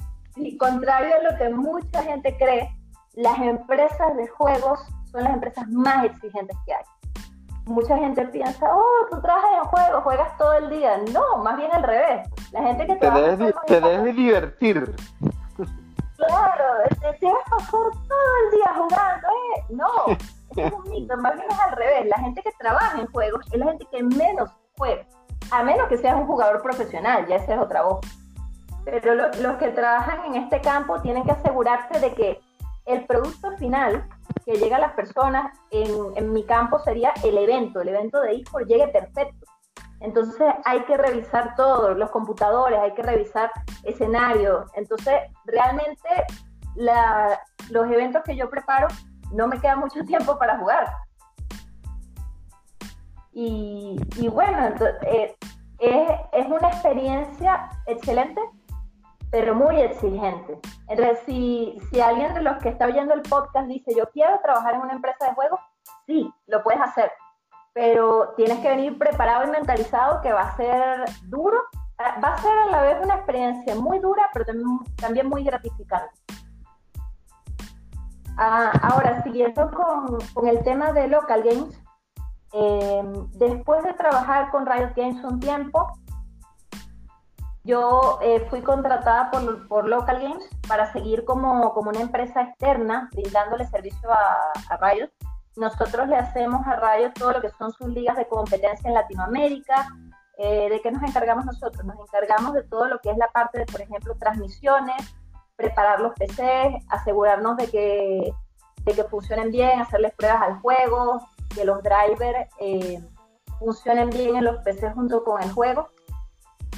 contrario a lo que mucha gente cree, las empresas de juegos son las empresas más exigentes que hay. Mucha gente piensa, oh, tú trabajas en juegos, juegas todo el día. No, más bien al revés. La gente que te trabaja debes, te debes divertir. Claro, te, te vas a pasar todo el día jugando, ¿eh? No, es un mito, más bien es al revés. La gente que trabaja en juegos es la gente que menos juega. A menos que seas un jugador profesional, ya esa es otra voz. Pero los que trabajan en este campo tienen que asegurarse de que el producto final que llega a las personas en, mi campo sería el evento, el evento de eSport llegue perfecto. Entonces hay que revisar todo, los computadores, hay que revisar escenarios. Entonces realmente los eventos que yo preparo no me queda mucho tiempo para jugar. Y, bueno, eh, es, es una experiencia excelente, pero muy exigente. Entonces, si, si alguien de los que está oyendo el podcast dice, yo quiero trabajar en una empresa de juegos, sí, lo puedes hacer, pero tienes que venir preparado y mentalizado que va a ser duro, ah, va a ser a la vez una experiencia muy dura, pero también, muy gratificante. Ah, ahora, siguiendo con, con, el tema de local games, eh, después de trabajar con Riot Games un tiempo, yo eh, fui contratada por, por, Local Games para seguir como, como, una empresa externa, brindándole servicio a, a Riot nosotros le hacemos a Rayo todo lo que son sus ligas de competencia en Latinoamérica. Eh, ¿De qué nos encargamos nosotros? Nos encargamos de todo lo que es la parte de, por ejemplo, transmisiones, preparar los PCs, asegurarnos de que, de que funcionen bien, hacerles pruebas al juego, que los drivers eh, funcionen bien en los PCs junto con el juego.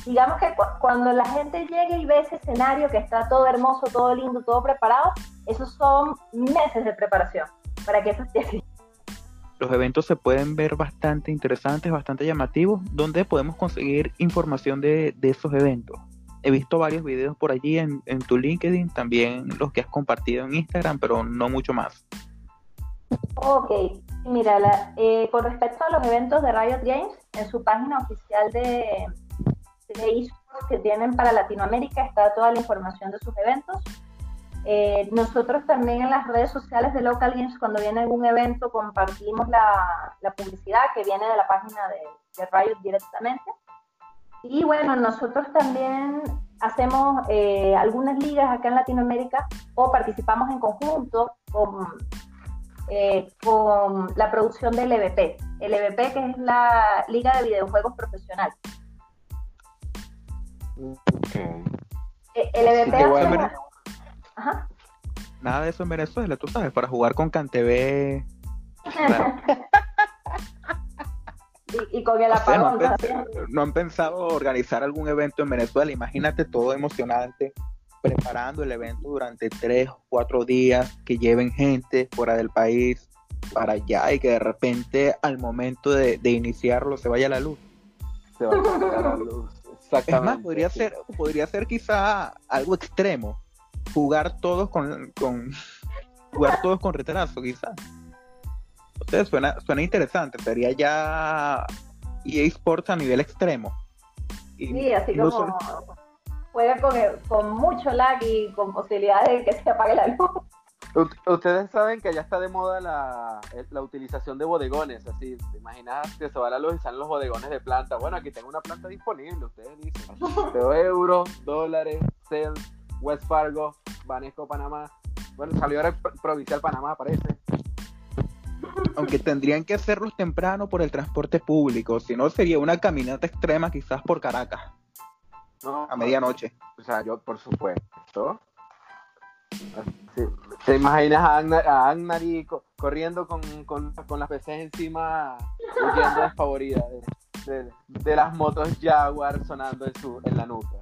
Digamos que cuando la gente llegue y ve ese escenario que está todo hermoso, todo lindo, todo preparado, esos son meses de preparación para que eso esté así. Los eventos se pueden ver bastante interesantes, bastante llamativos, donde podemos conseguir información de, esos eventos. He visto varios videos por allí en, tu LinkedIn, también los que has compartido en Instagram, pero no mucho más. Ok, mira, eh, con respecto a los eventos de Riot Games, en su página oficial de, de que tienen para Latinoamérica está toda la información de sus eventos. Eh, nosotros también en las redes sociales de Local Games, cuando viene algún evento, compartimos la, publicidad que viene de la página de, Riot directamente. Y bueno, nosotros también hacemos eh, algunas ligas acá en Latinoamérica o participamos en conjunto con, eh, con la producción del EVP. El EVP que es la Liga de Videojuegos Profesional. El EVP Nada de eso en Venezuela, tú sabes, para jugar con CanTV. y, con el apagón no, han pensado, organizar algún evento en Venezuela? Imagínate todo emocionante, preparando el evento durante tres o cuatro días, que lleven gente fuera del país para allá y que de repente al momento de, iniciarlo se vaya la luz. Se va a la luz. Exactamente. Es más, podría ser, podría ser quizá algo extremo jugar todos con, con jugar todos con retraso, quizás. Ustedes suena, suena interesante, sería ya EA Sports a nivel extremo. sí, así como juega con, con, mucho lag y con posibilidades de que se apague la luz. Ustedes saben que ya está de moda la, la, utilización de bodegones, así, te imaginas que se va la luz y salen los bodegones de planta. Bueno, aquí tengo una planta disponible, ustedes dicen, de euros, dólares, cells, West Fargo, Banesco, Panamá. Bueno, salió ahora Provincial Panamá, parece. Aunque tendrían que hacerlos temprano por el transporte público, si no sería una caminata extrema quizás por Caracas. No, a medianoche. O sea, yo, por supuesto. ¿Te imaginas a, Agnar, corriendo con, con, con, las PCs encima, huyendo desfavorida de, de, de, las motos Jaguar sonando en, su, en la nuca?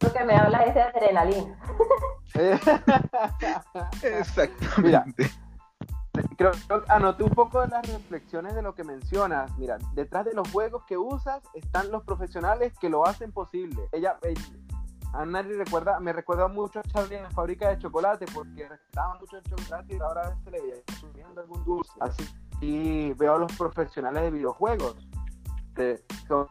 Lo que me habla es de adrenalina. Exactamente. Mira, creo, anoté un poco de las reflexiones de lo que mencionas. Mira, detrás de los juegos que usas están los profesionales que lo hacen posible. Ella, ella recuerda, me recuerda mucho a Charlie en la fábrica de chocolate porque respetaba mucho el chocolate y ahora se le veía subiendo algún dulce. Así y veo a los profesionales de videojuegos. Que son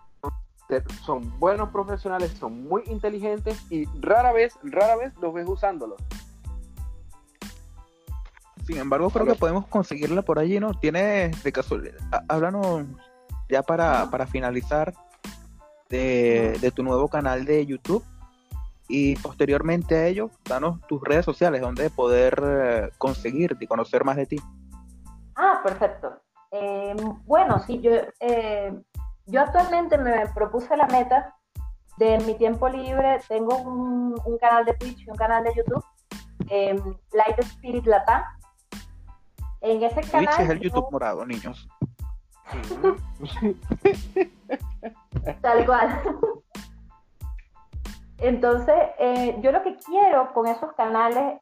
son buenos profesionales, son muy inteligentes y rara vez, rara vez los ves usándolos. Sin embargo, creo que podemos conseguirla por allí, ¿no? Tiene de casualidad, háblanos ya para, finalizar de, tu nuevo canal de YouTube y posteriormente a ello, danos tus redes sociales donde poder eh, conseguirte y conocer más de ti. Ah, perfecto. Eh, bueno, sí, yo eh, yo actualmente me propuse la meta de mi tiempo libre, tengo un, canal de Twitch y un canal de YouTube, eh, Light Spirit Latam. En ese canal. Twitch es el YouTube morado, niños. Tal cual. Entonces, eh, yo lo que quiero con esos canales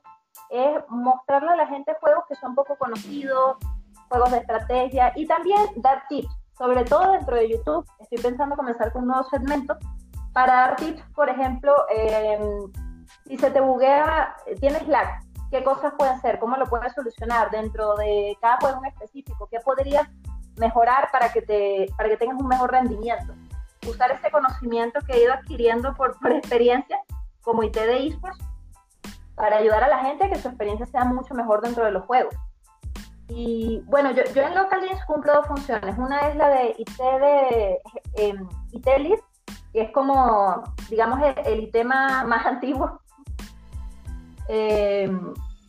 es mostrarle a la gente juegos que son poco conocidos, juegos de estrategia y también dar tips sobre todo dentro de YouTube, estoy pensando comenzar con un nuevo segmento para dar tips, por ejemplo, si se te buguea, tienes lag, ¿qué cosas pueden ser? ¿Cómo lo puedes solucionar dentro de cada juego en específico? ¿Qué podrías mejorar para que, te, para que tengas un mejor rendimiento? Usar ese conocimiento que he ido adquiriendo por, por experiencia como IT de esports para ayudar a la gente a que su experiencia sea mucho mejor dentro de los juegos. Y bueno, yo, yo en Local Games cumplo dos funciones. Una es la de IT de eh, IT Lead, que es como, digamos, el, IT más, antiguo, eh,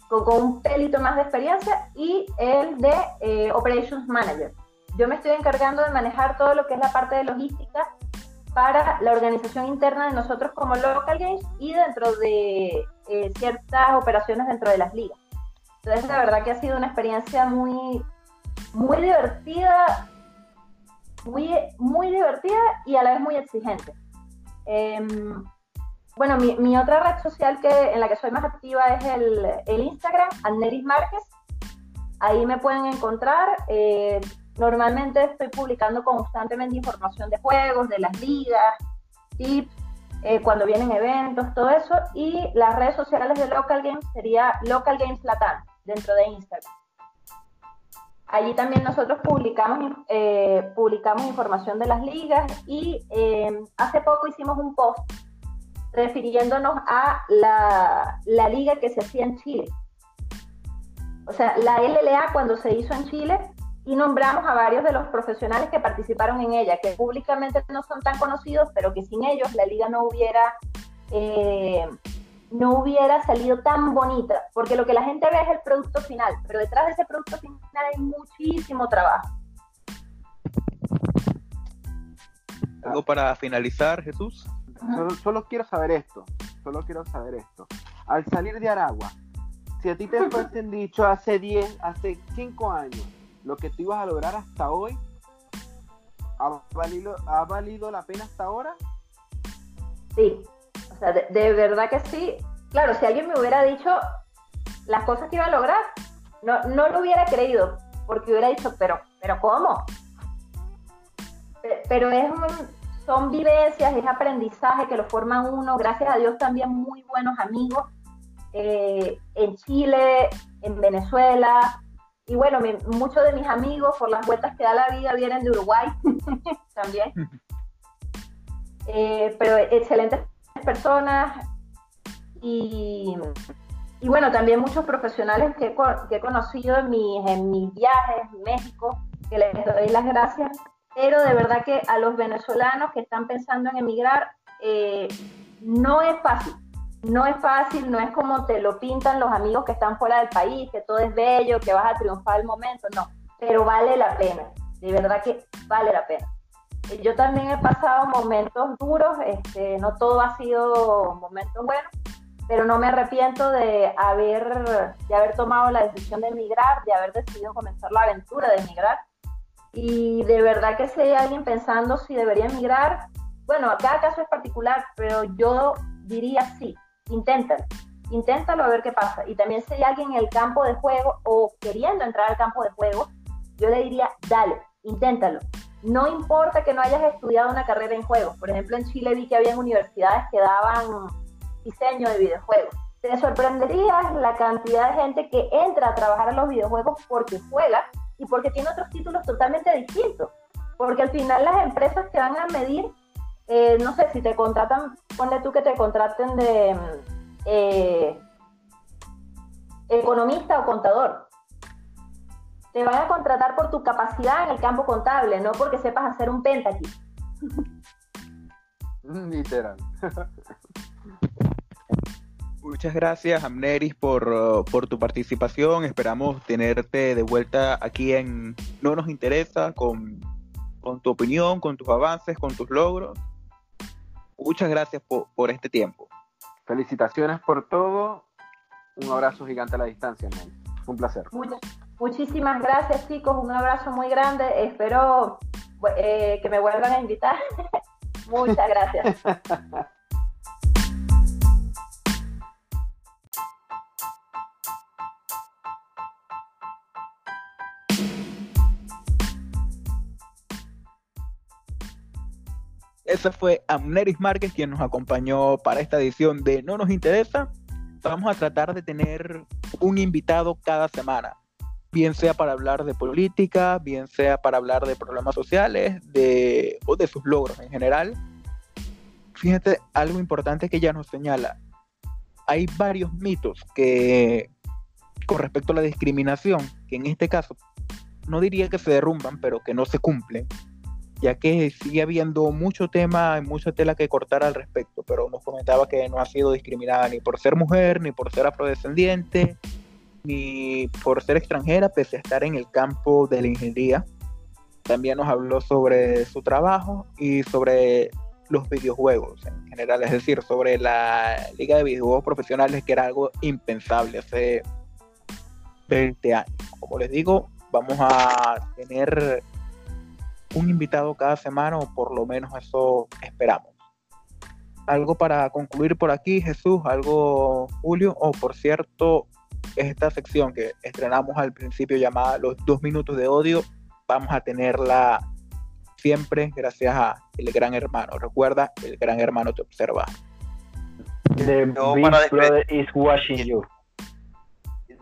con, un pelito más de experiencia, y el de eh, Operations Manager. Yo me estoy encargando de manejar todo lo que es la parte de logística para la organización interna de nosotros como Local Games y dentro de eh, ciertas operaciones dentro de las ligas. Entonces, la verdad que ha sido una experiencia muy, muy divertida, muy, muy divertida y a la vez muy exigente. Em, bueno, mi, otra red social que, en la que soy más activa es el, el Instagram, Anneris Márquez. Ahí me pueden encontrar. Eh, normalmente estoy publicando constantemente información de juegos, de las ligas, tips, eh, cuando vienen eventos, todo eso. Y las redes sociales de Local Games sería Local Games Latam dentro de Instagram. Allí también nosotros publicamos, eh, publicamos información de las ligas y eh, hace poco hicimos un post refiriéndonos a la, la, liga que se hacía en Chile. O sea, la LLA cuando se hizo en Chile y nombramos a varios de los profesionales que participaron en ella, que públicamente no son tan conocidos, pero que sin ellos la liga no hubiera eh, no hubiera salido tan bonita, porque lo que la gente ve es el producto final, pero detrás de ese producto final hay muchísimo trabajo. ¿Algo para finalizar, Jesús? Solo, quiero saber esto, solo quiero saber esto. Al salir de Aragua, si a ti te fuesen dicho hace 10, hace 5 años, lo que tú ibas a lograr hasta hoy, ¿ha valido, ¿ha valido la pena hasta ahora? Sí, o sea, de, verdad que sí. Claro, si alguien me hubiera dicho las cosas que iba a lograr, no, no lo hubiera creído, porque hubiera dicho, pero, pero ¿cómo? Pero es son vivencias, es aprendizaje que lo forman uno, gracias a Dios también muy buenos amigos eh, en Chile, en Venezuela, y bueno, muchos de mis amigos por las vueltas que da la vida vienen de Uruguay también. Eh, pero excelentes personas. Y, y bueno, también muchos profesionales que, que he conocido en mis, en mis viajes en México, que les doy las gracias, pero de verdad que a los venezolanos que están pensando en emigrar, eh, no es fácil, no es fácil, no es como te lo pintan los amigos que están fuera del país, que todo es bello, que vas a triunfar al momento, no, pero vale la pena, de verdad que vale la pena. Yo también he pasado momentos duros, este, no todo ha sido momentos buenos, pero no me arrepiento de haber, de haber tomado la decisión de emigrar, de haber decidido comenzar la aventura de emigrar. Y de verdad que si hay alguien pensando si debería emigrar, bueno, cada caso es particular, pero yo diría sí, inténtalo, inténtalo a ver qué pasa. Y también si hay alguien en el campo de juego o queriendo entrar al campo de juego, yo le diría, dale, inténtalo no importa que no hayas estudiado una carrera en juegos. Por ejemplo, en Chile vi que había universidades que daban diseño de videojuegos. Te sorprenderías la cantidad de gente que entra a trabajar en los videojuegos porque juega y porque tiene otros títulos totalmente distintos. Porque al final las empresas te van a medir, eh, no sé, si te contratan, ponle tú que te contraten de eh, economista o contador te van a contratar por tu capacidad en el campo contable, no porque sepas hacer un aquí. Literal. Muchas gracias, Amneris, por, por, tu participación. Esperamos tenerte de vuelta aquí en No Nos Interesa con, con tu opinión, con tus avances, con tus logros. Muchas gracias por, por este tiempo. Felicitaciones por todo. Un abrazo gigante a la distancia, Un placer. Muchas, Muchísimas gracias chicos, un abrazo muy grande, espero eh, que me vuelvan a invitar. Muchas gracias. ese fue Amneris Márquez quien nos acompañó para esta edición de No nos interesa. Vamos a tratar de tener un invitado cada semana, bien sea para hablar de política, bien sea para hablar de problemas sociales, de o de sus logros en general. Fíjate algo importante que ella nos señala. Hay varios mitos que con respecto a la discriminación, que en este caso no diría que se derrumban, pero que no se cumplen, ya que sigue habiendo mucho tema y mucha tela que cortar al respecto, pero nos comentaba que no ha sido discriminada ni por ser mujer, ni por ser afrodescendiente, ni por ser extranjera, pese a estar en el campo de la ingeniería. También nos habló sobre su trabajo y sobre los videojuegos en general, es decir, sobre la liga de videojuegos profesionales, que era algo impensable hace 20 años. Como les digo, vamos a tener un invitado cada semana o por lo menos eso esperamos. Algo para concluir por aquí, Jesús, algo, Julio, o por cierto, esta sección que estrenamos al principio llamada Los dos minutos de odio, vamos a tenerla siempre gracias a el gran hermano. Recuerda, el gran hermano te observa. The No, Big para Brother is watching you.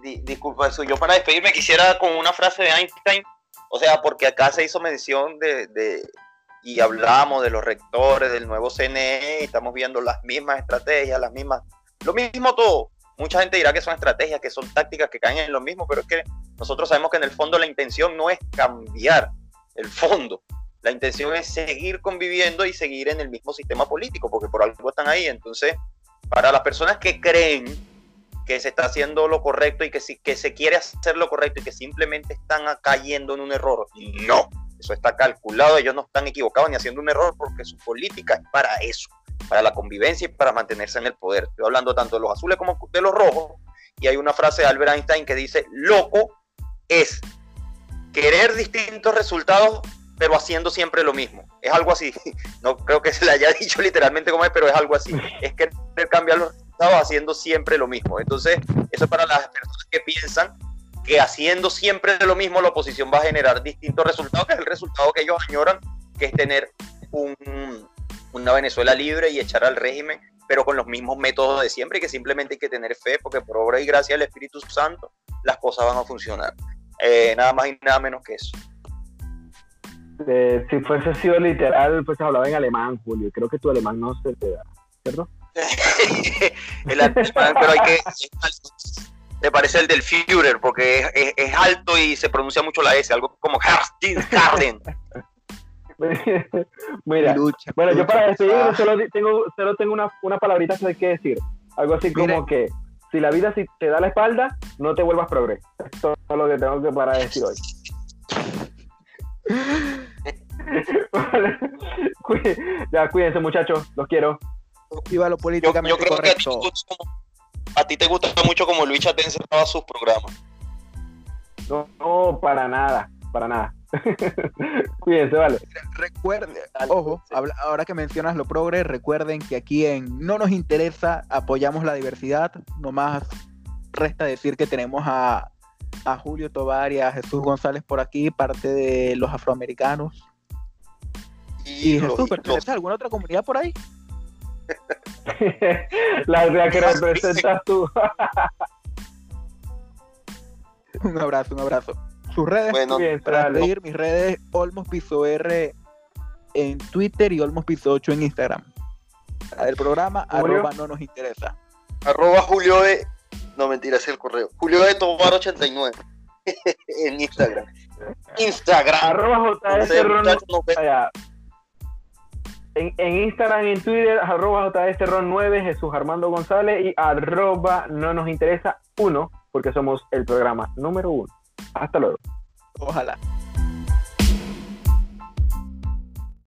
Di- disculpa eso. Yo para despedirme quisiera con una frase de Einstein, o sea, porque acá se hizo mención de, y hablamos de los rectores del nuevo CNE, y estamos viendo las mismas estrategias, las mismas, lo mismo todo. Mucha gente dirá que son estrategias, que son tácticas que caen en lo mismo, pero es que nosotros sabemos que en el fondo la intención no es cambiar el fondo. La intención es seguir conviviendo y seguir en el mismo sistema político, porque por algo están ahí. Entonces, para las personas que creen que se está haciendo lo correcto y que, si, que se quiere hacer lo correcto y que simplemente están cayendo en un error. No, eso está calculado, ellos no están equivocados ni haciendo un error porque su política es para eso, para la convivencia y para mantenerse en el poder. Estoy hablando tanto de los azules como de los rojos. Y hay una frase de Albert Einstein que dice, loco es querer distintos resultados pero haciendo siempre lo mismo. Es algo así. No creo que se le haya dicho literalmente como es, pero es algo así. Es querer cambiar los haciendo siempre lo mismo. Entonces, eso es para las personas que piensan que haciendo siempre lo mismo la oposición va a generar distintos resultados, que es el resultado que ellos añoran, que es tener un, una Venezuela libre y echar al régimen, pero con los mismos métodos de siempre que simplemente hay que tener fe, porque por obra y gracia del Espíritu Santo las cosas van a funcionar. Eh, nada más y nada menos que eso. Eh, si fuese sido literal, pues hablaba en alemán, Julio. Creo que tu alemán no se te da, ¿cierto? el alemán, pero hay que. Me parece el del Führer, porque es, es- es alto y se pronuncia mucho la S, algo como Harden. Mira, Lucha, bueno, yo para despedirme ah, solo tengo, solo tengo una, una palabrita que hay que decir. Algo así como que si la vida si te da la espalda, no te vuelvas progre. Esto es lo que tengo que para decir hoy. Vale. Ya, cuídense muchachos, los quiero. Viva lo Yo, políticamente yo creo que a ti, como- a ti te gusta mucho como Luis Chatén cerraba sus programas. No, no, para nada, para nada. cuídense, vale. Recuerden, ojo, habla- ahora que mencionas lo progre, recuerden que aquí en No nos interesa, apoyamos la diversidad. Nomás resta decir que tenemos a, a Julio Tobar y a Jesús González por aquí, parte de los afroamericanos. Y Jesús, ¿perteneces a alguna otra comunidad por ahí? la idea que representas tú. Un abrazo, un abrazo. Sus redes, Bueno, para seguir mis redes, Olmos Piso R en Twitter y Olmos Piso 8 en Instagram. La del programa, Julio. arroba no nos interesa. arroba Julio de. No, mentira, es el correo. Julio de Tobar 89 en Instagram. Instagram. Arroba JS En, Instagram y en Twitter, arroba JSRON9, Jesús Armando González y arroba no nos interesa uno, porque somos el programa número uno. Hasta luego. Ojalá.